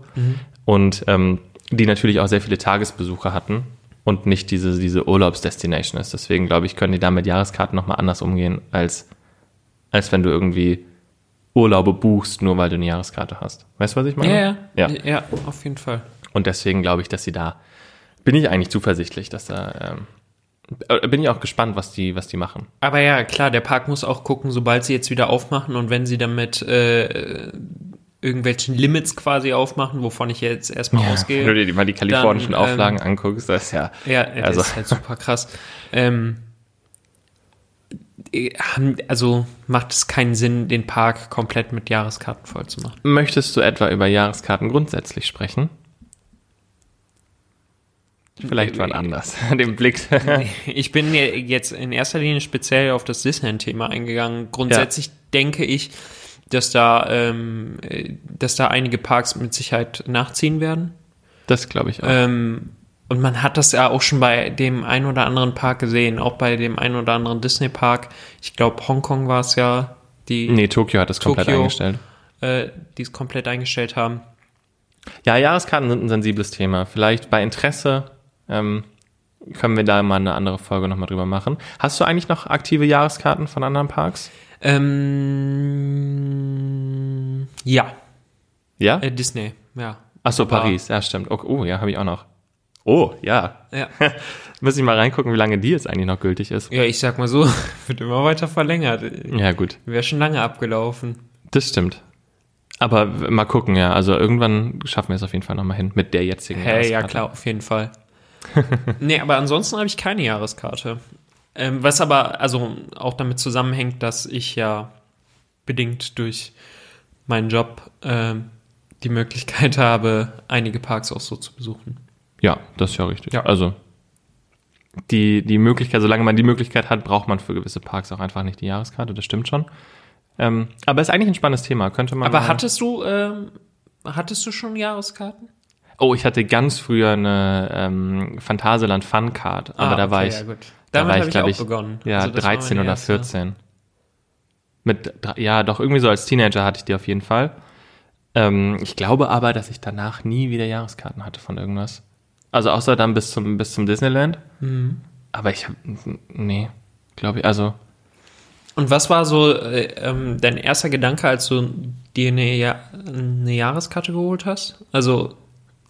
S3: Und ähm, die natürlich auch sehr viele Tagesbesucher hatten und nicht diese, diese Urlaubsdestination ist. Deswegen glaube ich, können die da mit Jahreskarten nochmal anders umgehen, als, als wenn du irgendwie Urlaube buchst, nur weil du eine Jahreskarte hast. Weißt du, was ich meine?
S2: Ja, ja,
S3: ja.
S2: ja, auf jeden Fall.
S3: Und deswegen glaube ich, dass sie da, bin ich eigentlich zuversichtlich, dass da, ähm, äh, bin ich auch gespannt, was die, was die machen.
S2: Aber ja, klar, der Park muss auch gucken, sobald sie jetzt wieder aufmachen und wenn sie damit äh, irgendwelchen Limits quasi aufmachen, wovon ich jetzt erstmal ausgehe.
S3: Wenn du dir mal die kalifornischen
S2: Dann, ähm,
S3: Auflagen anguckst, das ist ja,
S2: Ja, das
S3: Also-
S2: ist halt super krass. Ähm, äh, also macht es keinen Sinn, den Park komplett mit Jahreskarten voll zu machen.
S3: Möchtest du etwa über Jahreskarten grundsätzlich sprechen? Vielleicht mal anders. Den Blick.
S2: Ich bin jetzt in erster Linie speziell auf das Disneyland-Thema eingegangen. Grundsätzlich denke ich, dass da, ähm, äh, dass da einige Parks mit Sicherheit nachziehen werden.
S3: Das glaube ich auch.
S2: Ähm, und man hat das ja auch schon bei dem einen oder anderen Park gesehen, auch bei dem einen oder anderen Disney-Park. Ich glaube, Hongkong war es ja, die,
S3: Nee, Tokio hat das komplett eingestellt.
S2: äh, die es komplett eingestellt haben.
S3: Ja, Jahreskarten sind ein sensibles Thema. Vielleicht bei Interesse ähm, können wir da mal eine andere Folge nochmal drüber machen. Hast du eigentlich noch aktive Jahreskarten von anderen Parks?
S2: Ähm, ja,
S3: Ja?
S2: äh, Disney, ja.
S3: Ach so, Paris. Ja, stimmt. Oh, oh ja, habe ich auch noch. Oh, ja.
S2: Ja.
S3: Muss ich mal reingucken, wie lange die jetzt eigentlich noch gültig ist.
S2: ja, ich sag mal so, wird immer weiter verlängert.
S3: Ja, gut.
S2: Wäre schon lange abgelaufen.
S3: Das stimmt. Aber mal gucken, ja. Also irgendwann schaffen wir es auf jeden Fall nochmal hin mit der jetzigen
S2: Hey, ja
S3: Jahreskarte.
S2: klar, auf jeden Fall. nee, aber ansonsten habe ich keine Jahreskarte. Ähm, was aber also auch damit zusammenhängt, dass ich ja bedingt durch meinen Job ähm, die Möglichkeit habe, einige Parks auch so zu besuchen.
S3: Ja, das ist ja richtig.
S2: Ja.
S3: Also die, die Möglichkeit, solange man die Möglichkeit hat, braucht man für gewisse Parks auch einfach nicht die Jahreskarte, das stimmt schon. Ähm, aber ist eigentlich ein spannendes Thema, könnte man.
S2: Aber hattest du ähm, hattest du schon Jahreskarten?
S3: Oh, ich hatte ganz früher eine ähm, Phantasialand Fun Card, aber
S2: Ah,
S3: da war
S2: okay,
S3: ich,
S2: ja,
S3: da war ich, glaube ich,
S2: begonnen.
S3: ja,
S2: Also das war
S3: 13
S2: meine
S3: oder
S2: erste.
S3: 14. Mit, ja, doch, irgendwie so als Teenager hatte ich die auf jeden Fall. Ähm, ich glaube aber, dass ich danach nie wieder Jahreskarten hatte von irgendwas. Also außer dann bis zum, bis zum Disneyland.
S2: Mhm.
S3: Aber ich habe, nee, glaube ich, also
S2: Und was war so äh, ähm, dein erster Gedanke, als du dir eine, ja eine Jahreskarte geholt hast? Also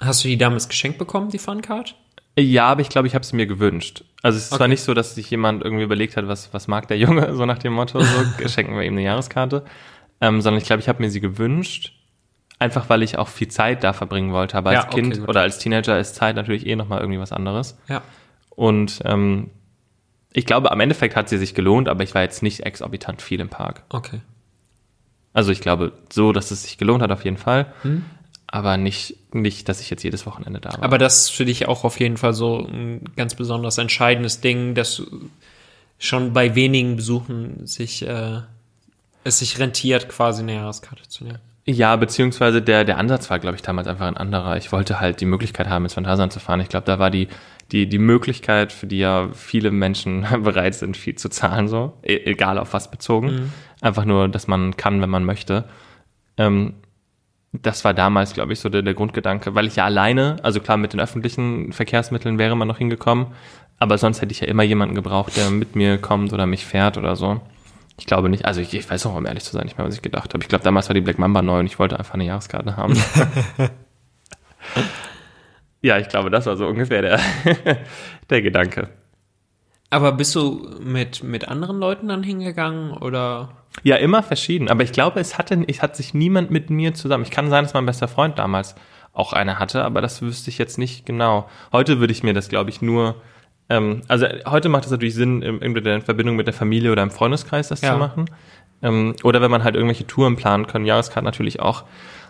S2: hast du die damals geschenkt bekommen, die Funcard?
S3: Ja, aber ich glaube, ich habe es mir gewünscht. Also es ist zwar
S2: Okay.
S3: nicht so, dass sich jemand irgendwie überlegt hat, was, was mag der Junge, so nach dem Motto, so schenken wir ihm eine Jahreskarte, ähm, sondern ich glaube, ich habe mir sie gewünscht, einfach weil ich auch viel Zeit da verbringen wollte. Aber als
S2: Ja, okay,
S3: Kind
S2: gut.
S3: oder als Teenager ist Zeit natürlich eh nochmal irgendwie was anderes.
S2: Ja.
S3: Und ähm, ich glaube, am Endeffekt hat sie sich gelohnt, aber ich war jetzt nicht exorbitant viel im Park.
S2: Okay.
S3: Also ich glaube so, dass es sich gelohnt hat auf jeden Fall,
S2: Hm.
S3: aber nicht, nicht, dass ich jetzt jedes Wochenende da war.
S2: Aber das ist für dich auch auf jeden Fall so ein ganz besonders entscheidendes Ding, dass schon bei wenigen Besuchen sich äh, es sich rentiert, quasi eine Jahreskarte zu nehmen.
S3: Ja, beziehungsweise der, der Ansatz war, glaube ich, damals einfach ein anderer. Ich wollte halt die Möglichkeit haben, ins Phantasialand zu fahren. Ich glaube, da war die, die, die Möglichkeit, für die ja viele Menschen bereit sind, viel zu zahlen, so, e egal auf was bezogen. Einfach nur, dass man kann, wenn man möchte. Ähm, das war damals, glaube ich, so der, der Grundgedanke, weil ich ja alleine, also klar, mit den öffentlichen Verkehrsmitteln wäre man noch hingekommen, aber sonst hätte ich ja immer jemanden gebraucht, der mit mir kommt oder mich fährt oder so. Ich glaube nicht, also ich, ich weiß auch, um ehrlich zu sein, nicht mehr, was ich gedacht habe. Ich glaube, damals war die Black Mamba neu und ich wollte einfach eine Jahreskarte haben. ja, ich glaube, das war so ungefähr der, der Gedanke.
S2: Aber bist du mit, mit anderen Leuten dann hingegangen oder?
S3: Ja, immer verschieden. Aber ich glaube, es hatte, es hat sich niemand mit mir zusammen. Ich kann sein, dass mein bester Freund damals auch eine hatte, aber das wüsste ich jetzt nicht genau. Heute würde ich mir das, glaube ich, nur, ähm, also heute macht es natürlich Sinn, irgendwie in Verbindung mit der Familie oder im Freundeskreis das
S2: Ja.
S3: zu machen. Ähm, oder wenn man halt irgendwelche Touren planen können, Jahreskarten natürlich auch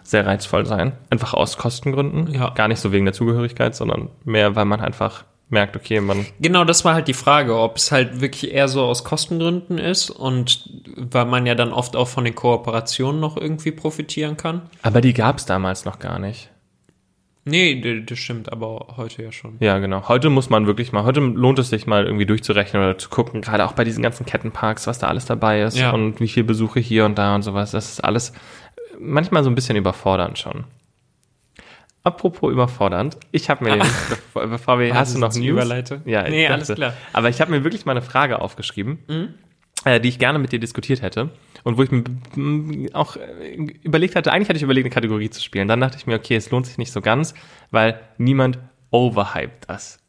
S3: sehr reizvoll sein. Einfach aus Kostengründen.
S2: Ja.
S3: Gar nicht so wegen der Zugehörigkeit, sondern mehr, weil man einfach merkt, okay, man
S2: Genau, das war halt die Frage, ob es halt wirklich eher so aus Kostengründen ist und weil man ja dann oft auch von den Kooperationen noch irgendwie profitieren kann.
S3: aber die gab es damals noch gar nicht.
S2: Nee, das stimmt, aber heute ja schon.
S3: Ja, genau. Heute muss man wirklich mal, heute lohnt es sich mal irgendwie durchzurechnen oder zu gucken, gerade auch bei diesen ganzen Kettenparks, was da alles dabei ist
S2: Ja.
S3: und wie viel Besuche hier und da und sowas. Das ist alles manchmal so ein bisschen überfordernd schon. Apropos überfordernd, ich habe mir, den, bevor, wir, hast du noch News?
S2: Überleitung?
S3: Ja, ich
S2: Nee,
S3: dachte.
S2: alles klar. Mhm.
S3: Aber ich habe mir wirklich mal eine Frage aufgeschrieben, äh, die ich gerne mit dir diskutiert hätte und wo ich mir mm, auch äh, überlegt hatte, eigentlich hatte ich überlegt, eine Kategorie zu spielen. Dann dachte ich mir, okay, es lohnt sich nicht so ganz, weil niemand overhyped das,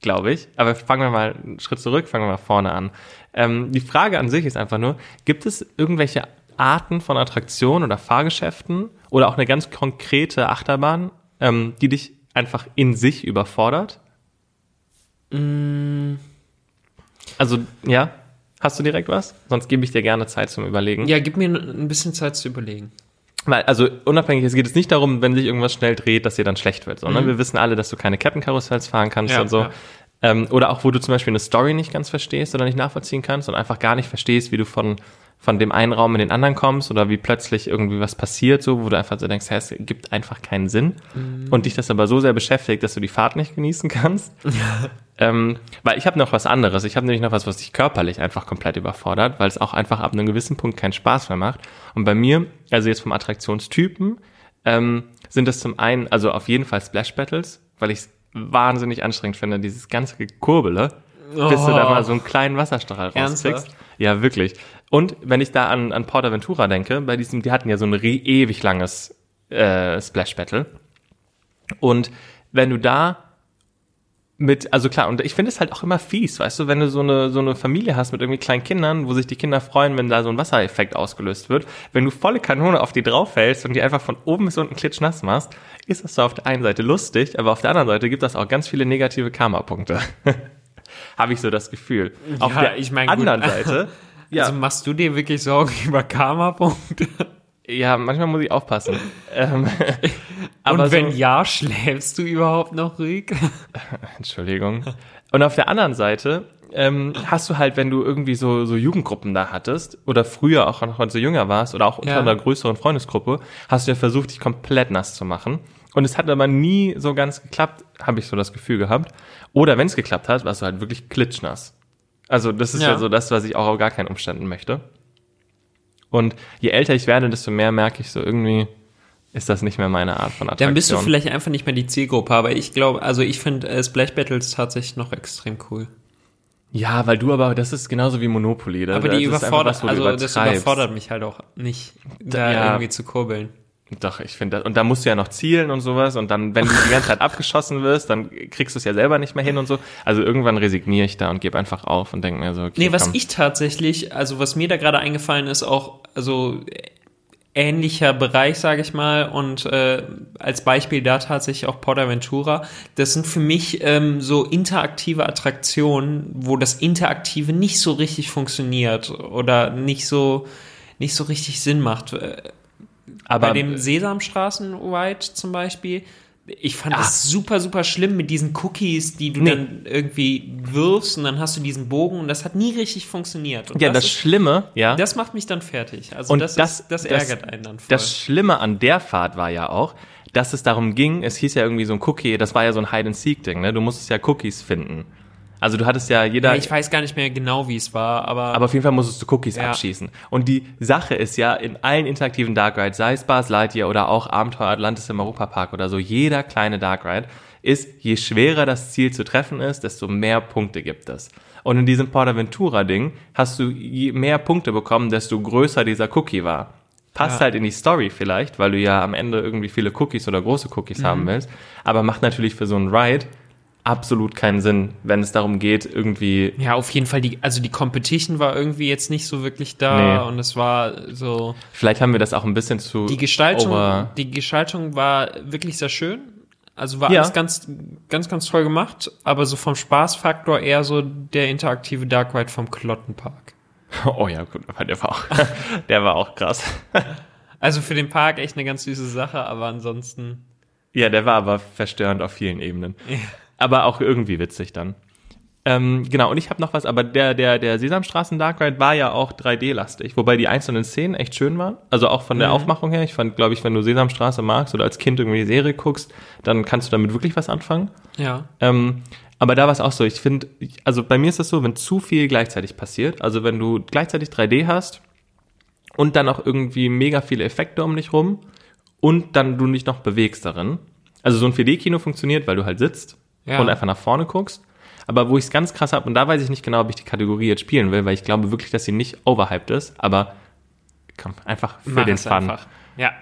S3: glaube ich. Aber fangen wir mal einen Schritt zurück, fangen wir mal vorne an. Ähm, die Frage an sich ist einfach nur, gibt es irgendwelche Arten von Attraktionen oder Fahrgeschäften oder auch eine ganz konkrete Achterbahn, ähm, die dich einfach in sich überfordert? Also, ja, hast du direkt was? Sonst gebe ich dir gerne Zeit zum Überlegen.
S2: Ja, gib mir ein bisschen Zeit zu überlegen.
S3: Weil, also unabhängig, es geht jetzt nicht darum, wenn sich irgendwas schnell dreht, dass dir dann schlecht wird, sondern wir wissen alle, dass du keine Kettenkarussells fahren kannst
S2: Ja,
S3: und so.
S2: ja.
S3: Ähm, oder auch, wo du zum Beispiel eine Story nicht ganz verstehst oder nicht nachvollziehen kannst und einfach gar nicht verstehst, wie du von von dem einen Raum in den anderen kommst oder wie plötzlich irgendwie was passiert, so, wo du einfach so denkst, hey, es gibt einfach keinen Sinn
S2: Mhm.
S3: und dich das aber so sehr beschäftigt, dass du die Fahrt nicht genießen kannst. ähm, weil ich habe noch was anderes. Ich habe nämlich noch was, was dich körperlich einfach komplett überfordert, weil es auch einfach ab einem gewissen Punkt keinen Spaß mehr macht. Und bei mir, also jetzt vom Attraktionstypen, ähm, sind das zum einen, also auf jeden Fall Splash Battles, weil ich es wahnsinnig anstrengend finde, dieses ganze Gekurbele, bis du da
S2: Oh.
S3: mal so einen kleinen Wasserstrahl rauskriegst. Ja, wirklich. Und wenn ich da an, an Portaventura denke, bei diesem, die hatten ja so ein re- ewig langes äh, Splash Battle. Und wenn du da mit, also klar, und ich finde es halt auch immer fies, weißt du, wenn du so eine, so eine Familie hast mit irgendwie kleinen Kindern, wo sich die Kinder freuen, wenn da so ein Wassereffekt ausgelöst wird, wenn du volle Kanone auf die drauf hältst und die einfach von oben bis unten klitschnass machst, ist das so auf der einen Seite lustig, aber auf der anderen Seite gibt das auch ganz viele negative Karma-Punkte. Habe ich so das Gefühl. auf
S2: Ja,
S3: der
S2: ich mein,
S3: anderen Seite, ja,
S2: Also machst du dir wirklich Sorgen über Karma-Punkte?
S3: ja, manchmal muss ich aufpassen. ähm,
S2: Und wenn
S3: so,
S2: ja, schläfst du überhaupt noch ruhig?
S3: Entschuldigung. Und auf der anderen Seite ähm, hast du halt, wenn du irgendwie so, so Jugendgruppen da hattest oder früher auch noch, als du jünger warst oder auch unter
S2: Ja.
S3: einer größeren Freundesgruppe, hast du ja versucht, dich komplett nass zu machen. Und es hat aber nie so ganz geklappt, habe ich so das Gefühl gehabt. Oder wenn es geklappt hat, warst du halt wirklich klitschnass. Also das ist ja.
S2: Ja.
S3: so das, was ich auch auf gar keinen Umständen möchte. Und je älter ich werde, desto mehr merke ich so irgendwie, ist das nicht mehr meine Art von Attraktion.
S2: Dann bist du vielleicht einfach nicht mehr die Zielgruppe, aber ich glaube, also ich finde äh, Splash Battles tatsächlich noch extrem cool.
S3: Ja, weil du aber, das ist genauso wie Monopoly. Da,
S2: Aber die überfordert,
S3: was,
S2: also das
S3: übertreibst.
S2: überfordert mich halt auch nicht, da
S3: ja.
S2: irgendwie zu kurbeln.
S3: Doch, ich finde das. Und da musst du ja noch zielen und sowas. Und dann, wenn du die ganze Zeit abgeschossen wirst, dann kriegst du es ja selber nicht mehr hin und so. Also irgendwann resigniere ich da und gebe einfach auf und denke mir so, okay,
S2: Nee, was
S3: komm.
S2: ich tatsächlich, also was mir da gerade eingefallen ist, auch, also ähnlicher Bereich, sage ich mal, und äh, als Beispiel da tatsächlich auch Portaventura. Das sind für mich ähm, so interaktive Attraktionen, wo das Interaktive nicht so richtig funktioniert oder nicht so nicht so richtig Sinn macht.
S3: Aber
S2: Bei dem Sesamstraßen-Ride zum Beispiel, ich fand
S3: Ah.
S2: das super, super schlimm mit diesen Cookies, die du
S3: Nee.
S2: dann irgendwie wirfst und dann hast du diesen Bogen und das hat nie richtig funktioniert. Und
S3: ja, das,
S2: ist,
S3: Schlimme, ja.
S2: das macht mich dann fertig. Also
S3: Und
S2: das,
S3: das-
S2: ist, das
S3: das-
S2: ärgert einen dann voll.
S3: Das Schlimme an der Fahrt war ja auch, dass es darum ging, es hieß ja irgendwie so ein Cookie, das war ja so ein Hide-and-Seek-Ding, ne? Du musstest ja Cookies finden. Also du hattest ja jeder,
S2: ja, ich weiß gar nicht mehr genau, wie es war, aber,
S3: aber auf jeden Fall musstest du Cookies
S2: Ja.
S3: abschießen. Und die Sache ist ja, in allen interaktiven Dark Rides, sei es Buzz Lightyear oder auch Abenteuer Atlantis im Europapark oder so, jeder kleine Dark Ride ist, je schwerer das Ziel zu treffen ist, desto mehr Punkte gibt es. Und in diesem Portaventura-Ding hast du je mehr Punkte bekommen, desto größer dieser Cookie war. Passt
S2: Ja.
S3: halt in die Story vielleicht, weil du ja am Ende irgendwie viele Cookies oder große Cookies haben
S2: Mhm.
S3: willst, aber macht natürlich für so einen Ride absolut keinen Sinn, wenn es darum geht, irgendwie
S2: ja, auf jeden Fall, die, also die Competition war irgendwie jetzt nicht so wirklich da
S3: Nee.
S2: und es war so,
S3: Vielleicht haben wir das auch ein bisschen zu
S2: die Gestaltung, die Gestaltung war wirklich sehr schön. Also war
S3: Ja.
S2: alles ganz, ganz, ganz toll gemacht, aber so vom Spaßfaktor eher so der interaktive Dark Ride vom Klottenpark.
S3: Oh ja, gut, aber der war auch, der war auch krass.
S2: Also für den Park echt eine ganz süße Sache, aber ansonsten.
S3: Ja, der war aber verstörend auf vielen Ebenen. Aber auch irgendwie witzig dann. Ähm, genau, und ich habe noch was, aber der, der, der Sesamstraßen Dark Ride war ja auch 3D-lastig, wobei die einzelnen Szenen echt schön waren. Also auch von der
S2: Mhm.
S3: Aufmachung her. Ich fand, glaube ich, wenn du Sesamstraße magst oder als Kind irgendwie die Serie guckst, dann kannst du damit wirklich was anfangen.
S2: Ja.
S3: Ähm, aber da war es auch so, ich finde, also bei mir ist das so, wenn zu viel gleichzeitig passiert, also wenn du gleichzeitig 3D hast und dann auch irgendwie mega viele Effekte um dich rum und dann du dich noch bewegst darin. Also so ein 4D-Kino funktioniert, weil du halt sitzt
S2: Ja.
S3: und einfach nach vorne guckst. Aber wo ich es ganz krass habe, und da weiß ich nicht genau, ob ich die Kategorie jetzt spielen will, weil ich glaube wirklich, dass sie nicht overhyped ist, aber komm, einfach für
S2: Mach
S3: den Fun.
S2: einfach. Ja.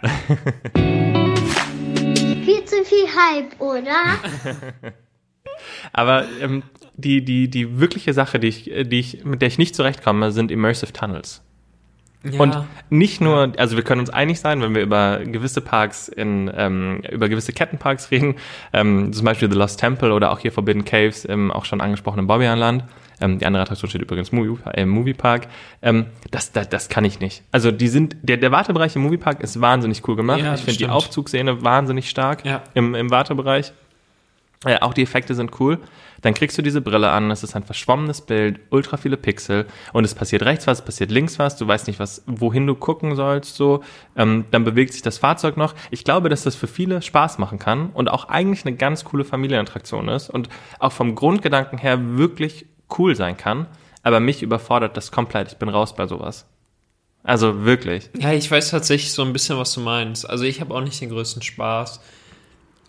S1: Viel zu viel Hype, oder?
S3: Aber ähm, die, die, die wirkliche Sache, die ich, die ich, mit der ich nicht zurechtkomme, sind Immersive Tunnels.
S2: Ja.
S3: Und nicht nur, also wir können uns einig sein, wenn wir über gewisse Parks in, ähm, über gewisse Kettenparks reden, ähm, zum Beispiel The Lost Temple oder auch hier Forbidden Caves, im auch schon angesprochenen Bobbejaanland. Ähm, die andere Attraktion steht übrigens Movie, äh, im Moviepark. Ähm, das, das, das kann ich nicht. Also die sind, der, der Wartebereich im Moviepark ist wahnsinnig cool gemacht.
S2: Ja,
S3: ich finde die. Aufzugsszene wahnsinnig stark
S2: Ja.
S3: im, im Wartebereich. Äh, auch die Effekte sind cool. Dann kriegst du diese Brille an, es ist ein verschwommenes Bild, ultra viele Pixel und es passiert rechts was, es passiert links was, du weißt nicht, was, wohin du gucken sollst, so. Ähm, dann bewegt sich das Fahrzeug noch. Ich glaube, dass das für viele Spaß machen kann und auch eigentlich eine ganz coole Familienattraktion ist und auch vom Grundgedanken her wirklich cool sein kann. Aber mich überfordert das komplett. Ich bin raus bei sowas. Also wirklich.
S2: Ja, ich weiß tatsächlich so ein bisschen, was du meinst. Also ich habe auch nicht den größten Spaß.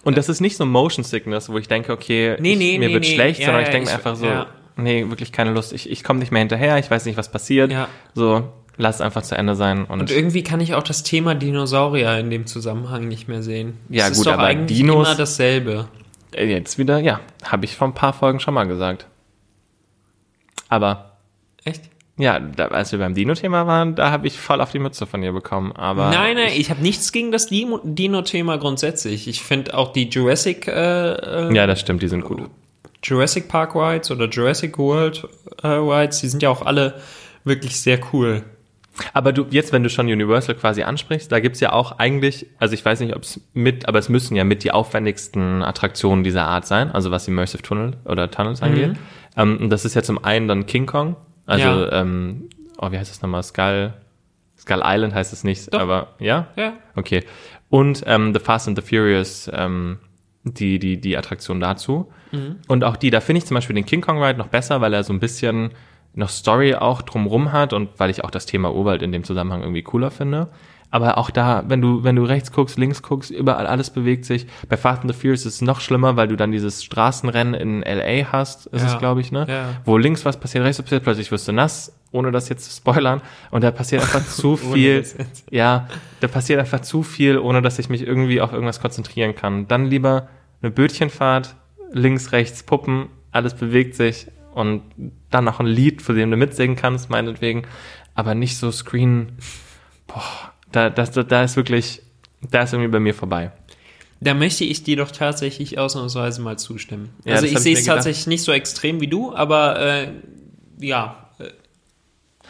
S3: Und das ist nicht so Motion Sickness, wo ich denke, okay,
S2: Nee, nee,
S3: ich, mir
S2: nee,
S3: wird schlecht, sondern ich denke mir einfach so, nee, wirklich keine Lust. Ich, ich komme nicht mehr hinterher, ich weiß nicht, was passiert.
S2: Ja.
S3: So, lass einfach zu Ende sein. Und,
S2: Und irgendwie kann ich auch das Thema Dinosaurier in dem Zusammenhang nicht mehr sehen.
S3: Ja,
S2: ist
S3: gut,
S2: doch
S3: aber
S2: eigentlich
S3: Dinos-
S2: immer dasselbe.
S3: äh, jetzt wieder, ja, habe ich vor ein paar Folgen schon mal gesagt. Aber
S2: Echt?
S3: Ja, da, als wir beim Dino-Thema waren, da habe ich voll auf die Mütze von dir bekommen. Aber
S2: nein, nein, ich habe nichts gegen das Dino- Dino-Thema grundsätzlich. Ich finde auch die Jurassic, äh, äh,
S3: ja, das stimmt, die sind gut.
S2: Jurassic Park Rides oder Jurassic World äh, Rides, die sind ja auch alle wirklich sehr cool.
S3: Aber du, jetzt, wenn du schon Universal quasi ansprichst, da gibt's ja auch eigentlich, also ich weiß nicht, ob es mit, aber es müssen ja mit die aufwendigsten Attraktionen dieser Art sein, also was Immersive Tunnel oder Tunnels angeht. Ähm, und das ist ja zum einen dann King Kong, also,
S2: Ja.
S3: ähm, oh, wie heißt das nochmal? Skull, Skull Island heißt es nicht,
S2: Doch.
S3: aber ja?
S2: Ja.
S3: Okay. Und ähm, The Fast and the Furious, ähm, die, die, die Attraktion dazu. Und auch die, da finde ich zum Beispiel den King Kong Ride noch besser, weil er so ein bisschen noch Story auch drumrum hat und weil ich auch das Thema Urwald in dem Zusammenhang irgendwie cooler finde. Aber auch da, wenn du, wenn du rechts guckst, links guckst, überall alles bewegt sich. Bei Fast and the Furious ist es noch schlimmer, weil du dann dieses Straßenrennen in LA hast, ist
S2: Ja.
S3: es, glaube ich, ne?
S2: Ja.
S3: Wo links was passiert, rechts was passiert, plötzlich wirst du nass, ohne das jetzt zu spoilern. Und da passiert einfach zu viel. Ja, da passiert einfach zu viel, ohne dass ich mich irgendwie auf irgendwas konzentrieren kann. Dann lieber eine Bötchenfahrt, links, rechts, Puppen, alles bewegt sich und dann noch ein Lied, für dem du mitsingen kannst, meinetwegen. Aber nicht so Screen. Boah, da, das, da, da ist wirklich, da ist irgendwie bei mir vorbei.
S2: Da möchte ich dir doch tatsächlich ausnahmsweise mal zustimmen.
S3: Ja,
S2: also ich sehe es tatsächlich nicht so extrem wie du, aber äh, ja, äh,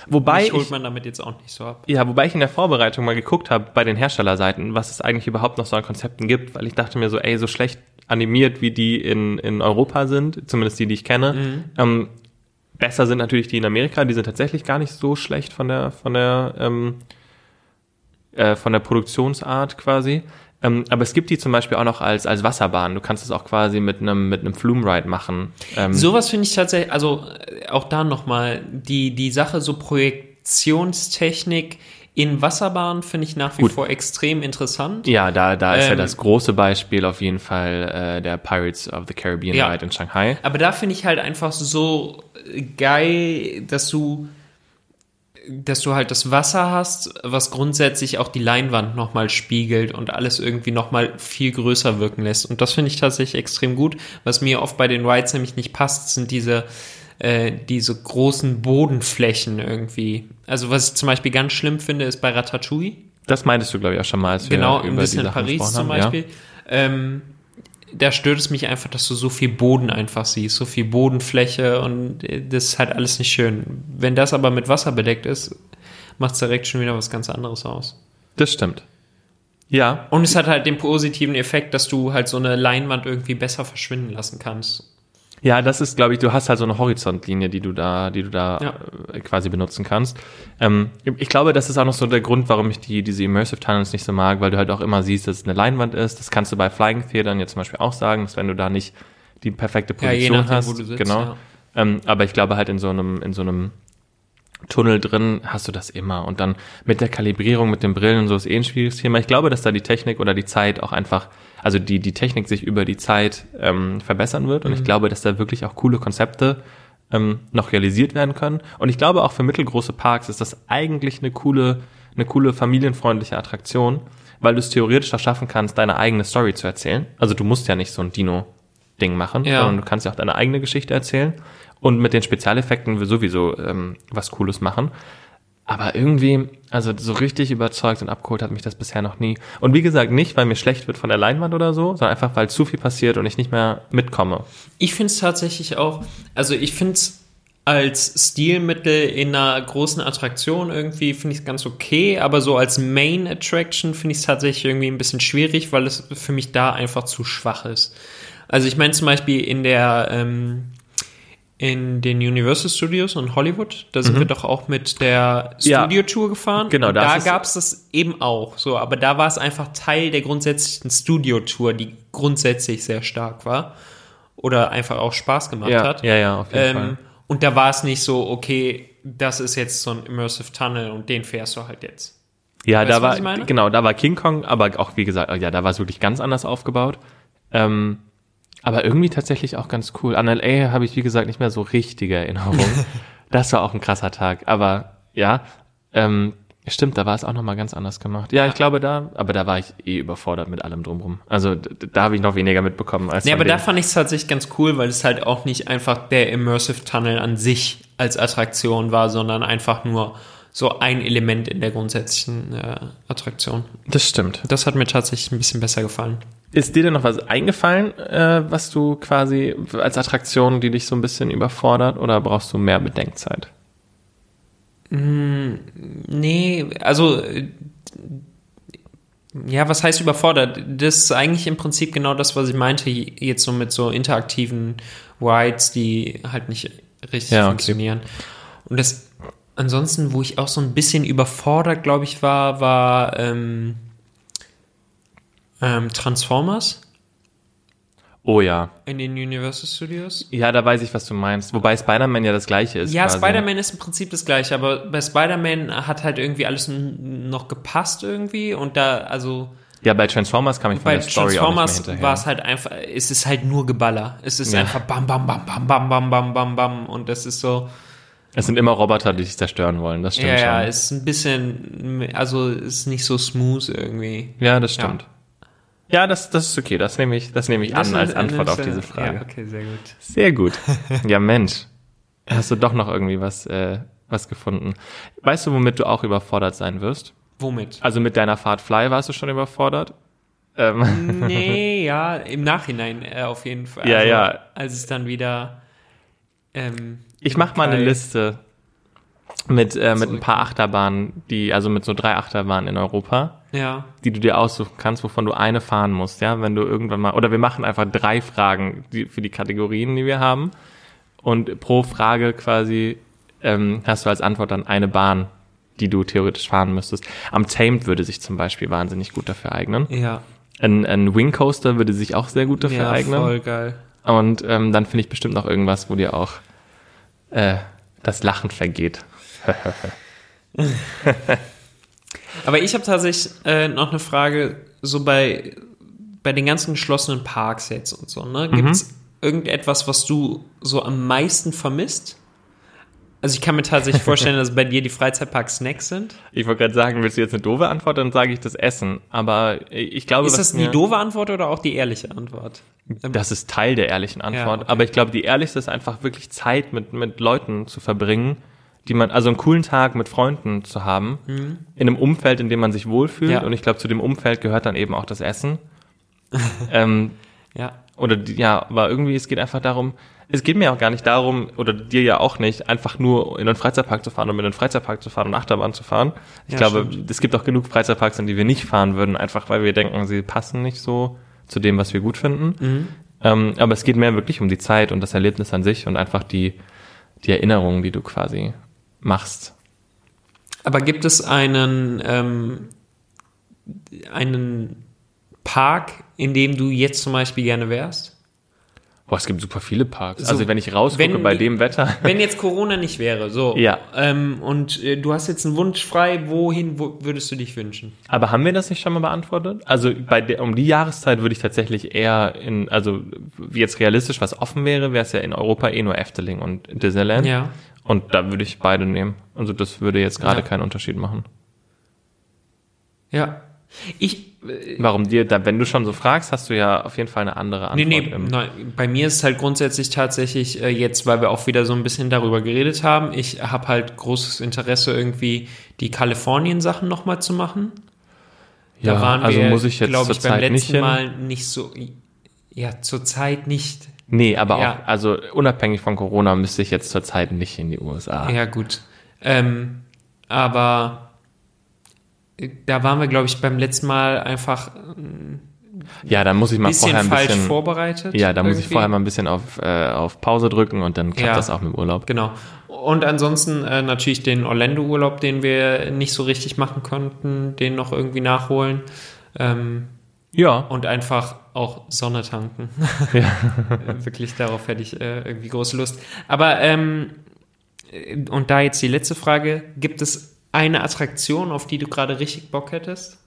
S3: Wobei
S2: mich holt
S3: ich,
S2: man damit jetzt auch nicht so ab.
S3: ja, wobei ich in der Vorbereitung mal geguckt habe bei den Herstellerseiten, was es eigentlich überhaupt noch so an Konzepten gibt, weil ich dachte mir so, ey, so schlecht animiert, wie die in, in Europa sind, zumindest die, die ich kenne, ähm, besser sind natürlich die in Amerika, die sind tatsächlich gar nicht so schlecht von der, von der, ähm, äh, von der Produktionsart quasi. Ähm, aber es gibt die zum Beispiel auch noch als, als Wasserbahn. Du kannst es auch quasi mit einem, mit einem Flume Ride machen. Ähm,
S2: Sowas finde ich tatsächlich, also äh, auch da nochmal, die, die Sache so Projektionstechnik in Wasserbahnen finde ich nach wie
S3: Gut.
S2: vor extrem interessant.
S3: Ja, da, da ist ja
S2: Ähm,
S3: das große Beispiel auf jeden Fall äh, der Pirates of the Caribbean
S2: Ja.
S3: Ride in Shanghai.
S2: Aber da finde ich halt einfach so geil, dass du, dass du halt das Wasser hast, was grundsätzlich auch die Leinwand nochmal spiegelt und alles irgendwie nochmal viel größer wirken lässt. Und das finde ich tatsächlich extrem gut. Was mir oft bei den Rides nämlich nicht passt, sind diese, äh, diese großen Bodenflächen irgendwie. Also was ich zum Beispiel ganz schlimm finde, ist bei Ratatouille.
S3: Das meintest du, glaube ich, auch schon mal, als wir
S2: Genau,
S3: über
S2: ein bisschen in Paris zum. Beispiel. Ähm, da stört es mich einfach, dass du so viel Boden einfach siehst, so viel Bodenfläche und äh, das ist halt alles nicht schön. Wenn das aber mit Wasser bedeckt ist, macht es direkt schon wieder was ganz anderes aus.
S3: Das stimmt. Ja,
S2: Und es hat halt den positiven Effekt, dass du halt so eine Leinwand irgendwie besser verschwinden lassen kannst.
S3: Ja, das ist, glaube ich, du hast halt so eine Horizontlinie, die du da, die du da
S2: Ja.
S3: äh, quasi benutzen kannst. Ähm, ich glaube, das ist auch noch so der Grund, warum ich die, diese Immersive Tunnels nicht so mag, weil du halt auch immer siehst, dass es eine Leinwand ist. Das kannst du bei Flying Theatern jetzt zum Beispiel auch sagen, dass wenn du da nicht die perfekte
S2: Ja, je
S3: Position
S2: nachdem,
S3: hast,
S2: wo du sitzt,
S3: genau.
S2: ja.
S3: Ähm, aber ich glaube halt in so einem, in so einem Tunnel drin hast du das immer. Und dann mit der Kalibrierung, mit den Brillen und so ist eh ein schwieriges Thema. Ich glaube, dass da die Technik oder die Zeit auch einfach, also die, die Technik sich über die Zeit ähm, verbessern wird. Und ich glaube, dass da wirklich auch coole Konzepte ähm, noch realisiert werden können. Und ich glaube auch für mittelgroße Parks ist das eigentlich eine coole, eine coole familienfreundliche Attraktion, weil du es theoretisch auch schaffen kannst, deine eigene Story zu erzählen. Also du musst ja nicht so ein Dino-Ding machen,
S2: Ja.
S3: sondern du kannst ja auch deine eigene Geschichte erzählen und mit den Spezialeffekten sowieso ähm, was Cooles machen. Aber irgendwie, also so richtig überzeugt und abgeholt hat mich das bisher noch nie. Und wie gesagt, nicht, weil mir schlecht wird von der Leinwand oder so, sondern einfach, weil zu viel passiert und ich nicht mehr mitkomme.
S2: Ich finde es tatsächlich auch, also ich finde es als Stilmittel in einer großen Attraktion irgendwie finde ich es ganz okay, aber so als Main Attraction finde ich es tatsächlich irgendwie ein bisschen schwierig, weil es für mich da einfach zu schwach ist. Also ich meine zum Beispiel in der ähm, in den Universal Studios in Hollywood, da sind wir doch auch mit der
S3: Mhm. Ja.
S2: Studio-Tour gefahren.
S3: Genau,
S2: Und da gab es das eben auch. So, aber da war es einfach Teil der grundsätzlichen Studio-Tour, die grundsätzlich sehr stark war. Oder einfach auch Spaß gemacht
S3: Ja,
S2: hat.
S3: ja, ja, auf jeden Fall.
S2: Ähm, und da war es nicht so, okay, das ist jetzt so ein Immersive Tunnel und den fährst du halt jetzt.
S3: Ja,
S2: Weißt
S3: da war,
S2: ich meine?
S3: genau, da war King Kong, aber auch wie gesagt, ja, da war es wirklich ganz anders aufgebaut. Ähm, aber irgendwie tatsächlich auch ganz cool. An LA habe ich, wie gesagt, nicht mehr so richtige Erinnerungen. das war auch ein krasser Tag. Aber ja, ähm, stimmt, da war es auch nochmal ganz anders gemacht. Ja, ich glaube da, aber da war ich eh überfordert mit allem drumrum. Also da habe ich noch weniger mitbekommen als
S2: Ja,
S3: von
S2: aber da fand ich es tatsächlich ganz cool, weil es halt auch nicht einfach der Immersive Tunnel an sich als Attraktion war, sondern einfach nur so ein Element in der grundsätzlichen äh, Attraktion.
S3: Das stimmt.
S2: Das hat mir tatsächlich ein bisschen besser gefallen.
S3: Ist dir denn noch was eingefallen, äh, was du quasi als Attraktion, die dich so ein bisschen überfordert, oder brauchst du mehr Bedenkzeit?
S2: Nee, also äh, ja, was heißt überfordert? Das ist eigentlich im Prinzip genau das, was ich meinte, jetzt so mit so interaktiven Rides, die halt nicht richtig
S3: Ja, okay.
S2: funktionieren. Und das ansonsten, wo ich auch so ein bisschen überfordert, glaube ich, war, war ähm, ähm, Transformers
S3: Oh ja.
S2: in den Universal Studios.
S3: Ja, da weiß ich, was du meinst. Wobei Spider-Man ja das gleiche ist.
S2: Ja. Spider-Man ist im Prinzip das gleiche, aber bei Spider-Man hat halt irgendwie alles noch gepasst irgendwie und da, also
S3: Ja, bei Transformers kam ich von
S2: bei
S3: der Story
S2: Transformers
S3: auch nicht
S2: war es halt einfach, es ist halt nur Geballer. Es ist
S3: Ja.
S2: einfach bam, bam, bam, bam, bam, bam, bam, bam, bam und das ist so,
S3: es sind immer Roboter, die dich zerstören wollen, das stimmt
S2: ja, ja,
S3: schon.
S2: ist ein bisschen, also ist nicht so smooth irgendwie.
S3: ja, das stimmt. Ja, das, das ist okay. Das nehme ich, das nehme ich an als Antwort auf diese Frage.
S2: Ja, okay, sehr gut.
S3: Sehr gut. Ja, Mensch. Hast du doch noch irgendwie was, äh, was gefunden. Weißt du, womit du auch überfordert sein wirst?
S2: Womit?
S3: Also mit deiner Fahrt Fly warst du schon überfordert? Ähm,
S2: Nee, ja, im Nachhinein äh, auf jeden Fall.
S3: Ja,
S2: also,
S3: ja.
S2: Als es dann wieder. Ähm,
S3: ich mach mal eine Liste mit, äh, mit ein paar Achterbahnen, die, also mit so drei Achterbahnen in Europa.
S2: Ja,
S3: die du dir aussuchen kannst, wovon du eine fahren musst, ja, wenn du irgendwann mal, oder wir machen einfach drei Fragen die, für die Kategorien, die wir haben und pro Frage quasi ähm, hast du als Antwort dann eine Bahn, die du theoretisch fahren müsstest. Am Tamed würde sich zum Beispiel wahnsinnig gut dafür eignen.
S2: ja.
S3: Ein, ein Wing Coaster würde sich auch sehr gut dafür
S2: ja,
S3: eignen.
S2: voll geil.
S3: Und ähm, dann finde ich bestimmt noch irgendwas, wo dir auch äh, das Lachen vergeht.
S2: Aber ich habe tatsächlich äh, noch eine Frage, so bei, bei den ganzen geschlossenen Parks jetzt und so, ne? Gibt es irgendetwas, was du so am meisten vermisst? Also ich kann mir tatsächlich vorstellen, dass bei dir die Freizeitparks Snacks sind.
S3: Ich wollte gerade sagen, willst du jetzt eine doofe Antwort, dann sage ich das Essen. Aber ich glaube,
S2: Ist das die doofe Antwort oder auch die ehrliche Antwort?
S3: Das ist Teil der ehrlichen Antwort.
S2: okay.
S3: Aber ich glaube, die ehrlichste ist einfach wirklich Zeit mit, mit Leuten zu verbringen, die man, also einen coolen Tag mit Freunden zu haben, in einem Umfeld, in dem man sich wohlfühlt.
S2: Mhm. Ja.
S3: Und ich glaube, zu dem Umfeld gehört dann eben auch das Essen. ähm,
S2: Ja.
S3: oder die, ja, aber irgendwie, es geht einfach darum, es geht mir auch gar nicht darum, oder dir ja auch nicht, einfach nur in einen Freizeitpark zu fahren, um in einen Freizeitpark zu fahren und Achterbahn zu fahren. Ich
S2: Ja,
S3: glaube,
S2: stimmt.
S3: es gibt auch genug Freizeitparks, in die wir nicht fahren würden, einfach weil wir denken, sie passen nicht so zu dem, was wir gut finden.
S2: Mhm.
S3: Ähm, aber es geht mehr wirklich um die Zeit und das Erlebnis an sich und einfach die, die Erinnerungen, die du quasi machst.
S2: Aber gibt es einen, ähm, einen Park, in dem du jetzt zum Beispiel gerne wärst?
S3: Boah, es gibt super viele Parks.
S2: So,
S3: also wenn ich rausgucke
S2: wenn
S3: bei dem Wetter.
S2: Wenn jetzt Corona nicht wäre, so.
S3: Ja.
S2: Ähm, und äh, du hast jetzt einen Wunsch frei, wohin wo würdest du dich wünschen?
S3: Aber haben wir das nicht schon mal beantwortet? Also bei der, um die Jahreszeit würde ich tatsächlich eher in, also wie jetzt realistisch was offen wäre, wäre es ja in Europa eh nur Efteling und Disneyland.
S2: Ja.
S3: Und da würde ich beide nehmen. Also das würde jetzt gerade
S2: Ja.
S3: keinen Unterschied machen.
S2: Ja. Ich, äh,
S3: Warum dir, da, wenn du schon so fragst, hast du ja auf jeden Fall eine andere
S2: nee,
S3: Antwort.
S2: nee,
S3: im-
S2: nein, bei mir ist es halt grundsätzlich tatsächlich äh, jetzt, weil wir auch wieder so ein bisschen darüber geredet haben, ich habe halt großes Interesse irgendwie die Kalifornien-Sachen nochmal zu machen. Da
S3: ja,
S2: waren
S3: also
S2: wir,
S3: muss ich jetzt
S2: glaube ich, beim
S3: Zeit nicht
S2: letzten
S3: hin.
S2: Mal nicht so, ja, zur Zeit nicht.
S3: Nee, aber
S2: Ja.
S3: auch, also unabhängig von Corona müsste ich jetzt zur Zeit nicht in die USA.
S2: Ja, gut. Ähm, aber äh, da waren wir, glaube ich, beim letzten Mal einfach äh,
S3: Ja, da muss ich mal vorher ein
S2: falsch
S3: bisschen.
S2: vorbereitet.
S3: Ja, da muss ich vorher mal ein bisschen auf, äh, auf Pause drücken und dann klappt
S2: Ja.
S3: das auch mit dem Urlaub.
S2: Genau. Und ansonsten äh, natürlich den Orlando-Urlaub, den wir nicht so richtig machen konnten, den noch irgendwie nachholen. Ähm,
S3: Ja.
S2: und einfach auch Sonne tanken.
S3: Ja.
S2: Wirklich, darauf hätte ich äh, irgendwie große Lust. Aber, ähm, äh, und da jetzt die letzte Frage, gibt es eine Attraktion, auf die du gerade richtig Bock hättest?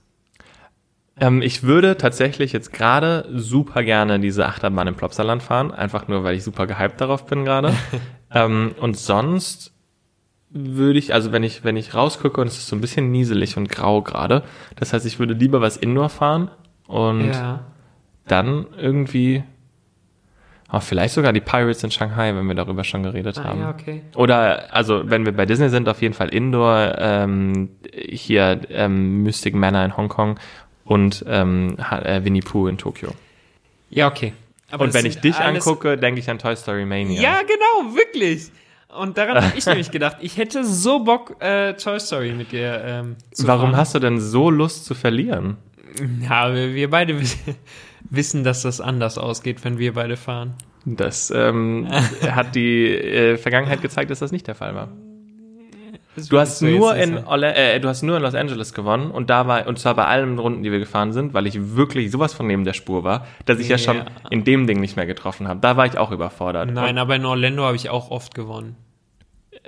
S3: Ähm, ich würde tatsächlich jetzt gerade super gerne diese Achterbahn im Plopsaland fahren, einfach nur, weil ich super gehypt darauf bin gerade. ähm, und sonst würde ich, also wenn ich, wenn ich rausgucke und es ist so ein bisschen nieselig und grau gerade, das heißt, ich würde lieber was Indoor fahren und
S2: ja.
S3: Dann irgendwie, oh, vielleicht sogar die Pirates in Shanghai, wenn wir darüber schon geredet
S2: Ah,
S3: haben.
S2: ja, okay.
S3: Oder, also, wenn wir bei Disney sind, auf jeden Fall Indoor, ähm, hier ähm, Mystic Manor in Hongkong und ähm, äh, Winnie Pooh in Tokio.
S2: Ja, okay. Aber
S3: und wenn ich dich angucke, denke ich an Toy Story Mania.
S2: Ja, genau, wirklich. Und daran habe ich nämlich gedacht, ich hätte so Bock, äh, Toy Story mit dir ähm, zu
S3: Warum
S2: fahren.
S3: hast du denn so Lust zu verlieren?
S2: Ja, wir, wir beide wissen, dass das anders ausgeht, wenn wir beide fahren.
S3: Das ähm, hat die äh, Vergangenheit gezeigt, dass das nicht der Fall war. Du hast nur in. Orla äh, du hast nur in Los Angeles gewonnen und da war und zwar bei allen Runden, die wir gefahren sind, weil ich wirklich sowas von neben der Spur war, dass ich ja,
S2: Ja.
S3: schon in dem Ding nicht mehr getroffen habe. Da war ich auch überfordert.
S2: Nein, aber in Orlando habe ich auch oft gewonnen.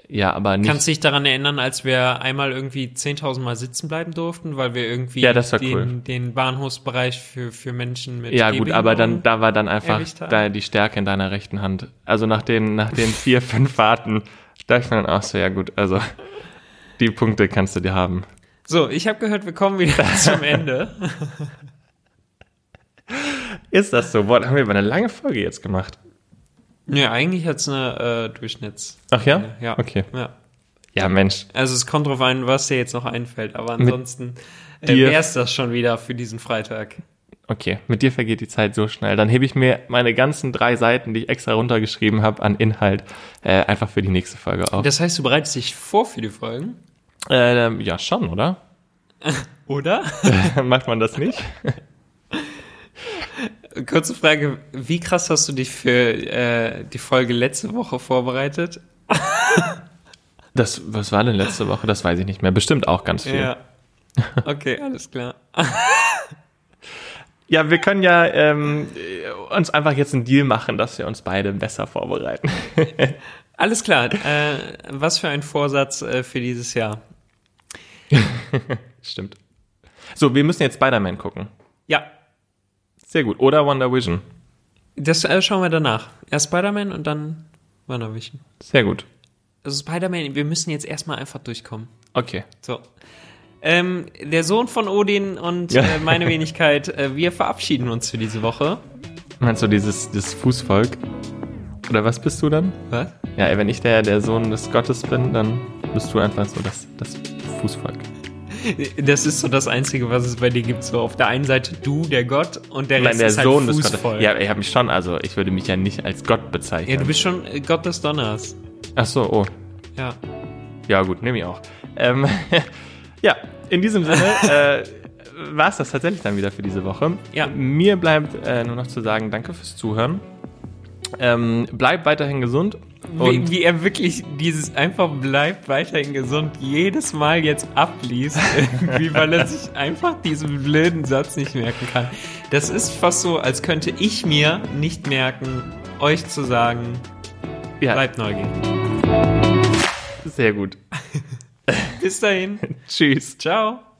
S3: Ja, aber nicht.
S2: Kannst du dich daran erinnern, als wir einmal irgendwie 10.000 Mal sitzen bleiben durften, weil wir irgendwie
S3: Ja,
S2: den,
S3: cool.
S2: den Bahnhofsbereich für, für Menschen mit
S3: ja gut, aber dann da war dann einfach da die Stärke in deiner rechten Hand. Also nach den nach den vier fünf Fahrten dachte ich mir dann auch so ja gut, also die Punkte kannst du dir haben.
S2: So, ich habe gehört, wir kommen wieder zum Ende.
S3: Ist das so? Boah, haben wir aber eine lange Folge jetzt gemacht.
S2: Ja, eigentlich hat's eine äh, Durchschnitts.
S3: Ach ja?
S2: Ja.
S3: Okay.
S2: Ja.
S3: Ja, Mensch.
S2: Also es kommt drauf an, was dir jetzt noch einfällt, aber ansonsten äh, es das schon wieder für diesen Freitag.
S3: Okay, mit dir vergeht die Zeit so schnell. Dann hebe ich mir meine ganzen drei Seiten, die ich extra runtergeschrieben habe, an Inhalt äh, einfach für die nächste Folge auf.
S2: Das heißt, du bereitest dich vor für die Folgen?
S3: Ähm, ja, schon, oder?
S2: Oder?
S3: Macht man das nicht?
S2: Kurze Frage, wie krass hast du dich für äh, die Folge letzte Woche vorbereitet?
S3: Das, was war denn letzte Woche? Das weiß ich nicht mehr. Bestimmt auch ganz viel.
S2: Ja. Okay, alles klar.
S3: Ja, wir können ja ähm, äh, uns einfach jetzt einen Deal machen, dass wir uns beide besser vorbereiten.
S2: Alles klar. Äh, was für ein Vorsatz äh, für dieses Jahr?
S3: Stimmt. So, wir müssen jetzt Spider-Man gucken.
S2: Ja,
S3: Sehr gut. Oder Wonder Vision.
S2: das äh, schauen wir danach. Erst Spider-Man und dann WandaVision.
S3: Sehr gut.
S2: Also Spider-Man, wir müssen jetzt erstmal einfach durchkommen.
S3: Okay.
S2: So. Ähm, der Sohn von Odin und
S3: Ja.
S2: äh, meine Wenigkeit, äh, wir verabschieden uns für diese Woche.
S3: Meinst du dieses, dieses Fußvolk? Oder was bist du dann?
S2: Was?
S3: Ja, wenn ich der, der Sohn des Gottes bin, dann bist du einfach so das, das Fußvolk.
S2: Das ist so das Einzige, was es bei dir gibt. So auf der einen Seite du, der Gott, und der
S3: Nein,
S2: Rest
S3: der
S2: ist halt
S3: Sohn des
S2: Fußvolk.
S3: Gottes. Ja, ich habe mich schon, also ich würde mich ja nicht als Gott bezeichnen.
S2: ja, du bist schon äh, Gott des Donners.
S3: Ach so, oh.
S2: Ja.
S3: Ja, gut, nehme ich auch. Ähm, ja, in diesem Sinne äh, war es das tatsächlich dann wieder für diese Woche.
S2: Ja.
S3: Mir bleibt äh, nur noch zu sagen, danke fürs Zuhören. Ähm, bleib weiterhin gesund.
S2: Wie,
S3: Und
S2: wie er wirklich dieses einfach bleibt weiterhin gesund jedes Mal jetzt abliest, irgendwie, weil er sich einfach diesen blöden Satz nicht merken kann. Das ist fast so, als könnte ich mir nicht merken, euch zu sagen,
S3: ja,
S2: bleibt neugierig.
S3: sehr gut.
S2: Bis dahin.
S3: Tschüss.
S2: Ciao.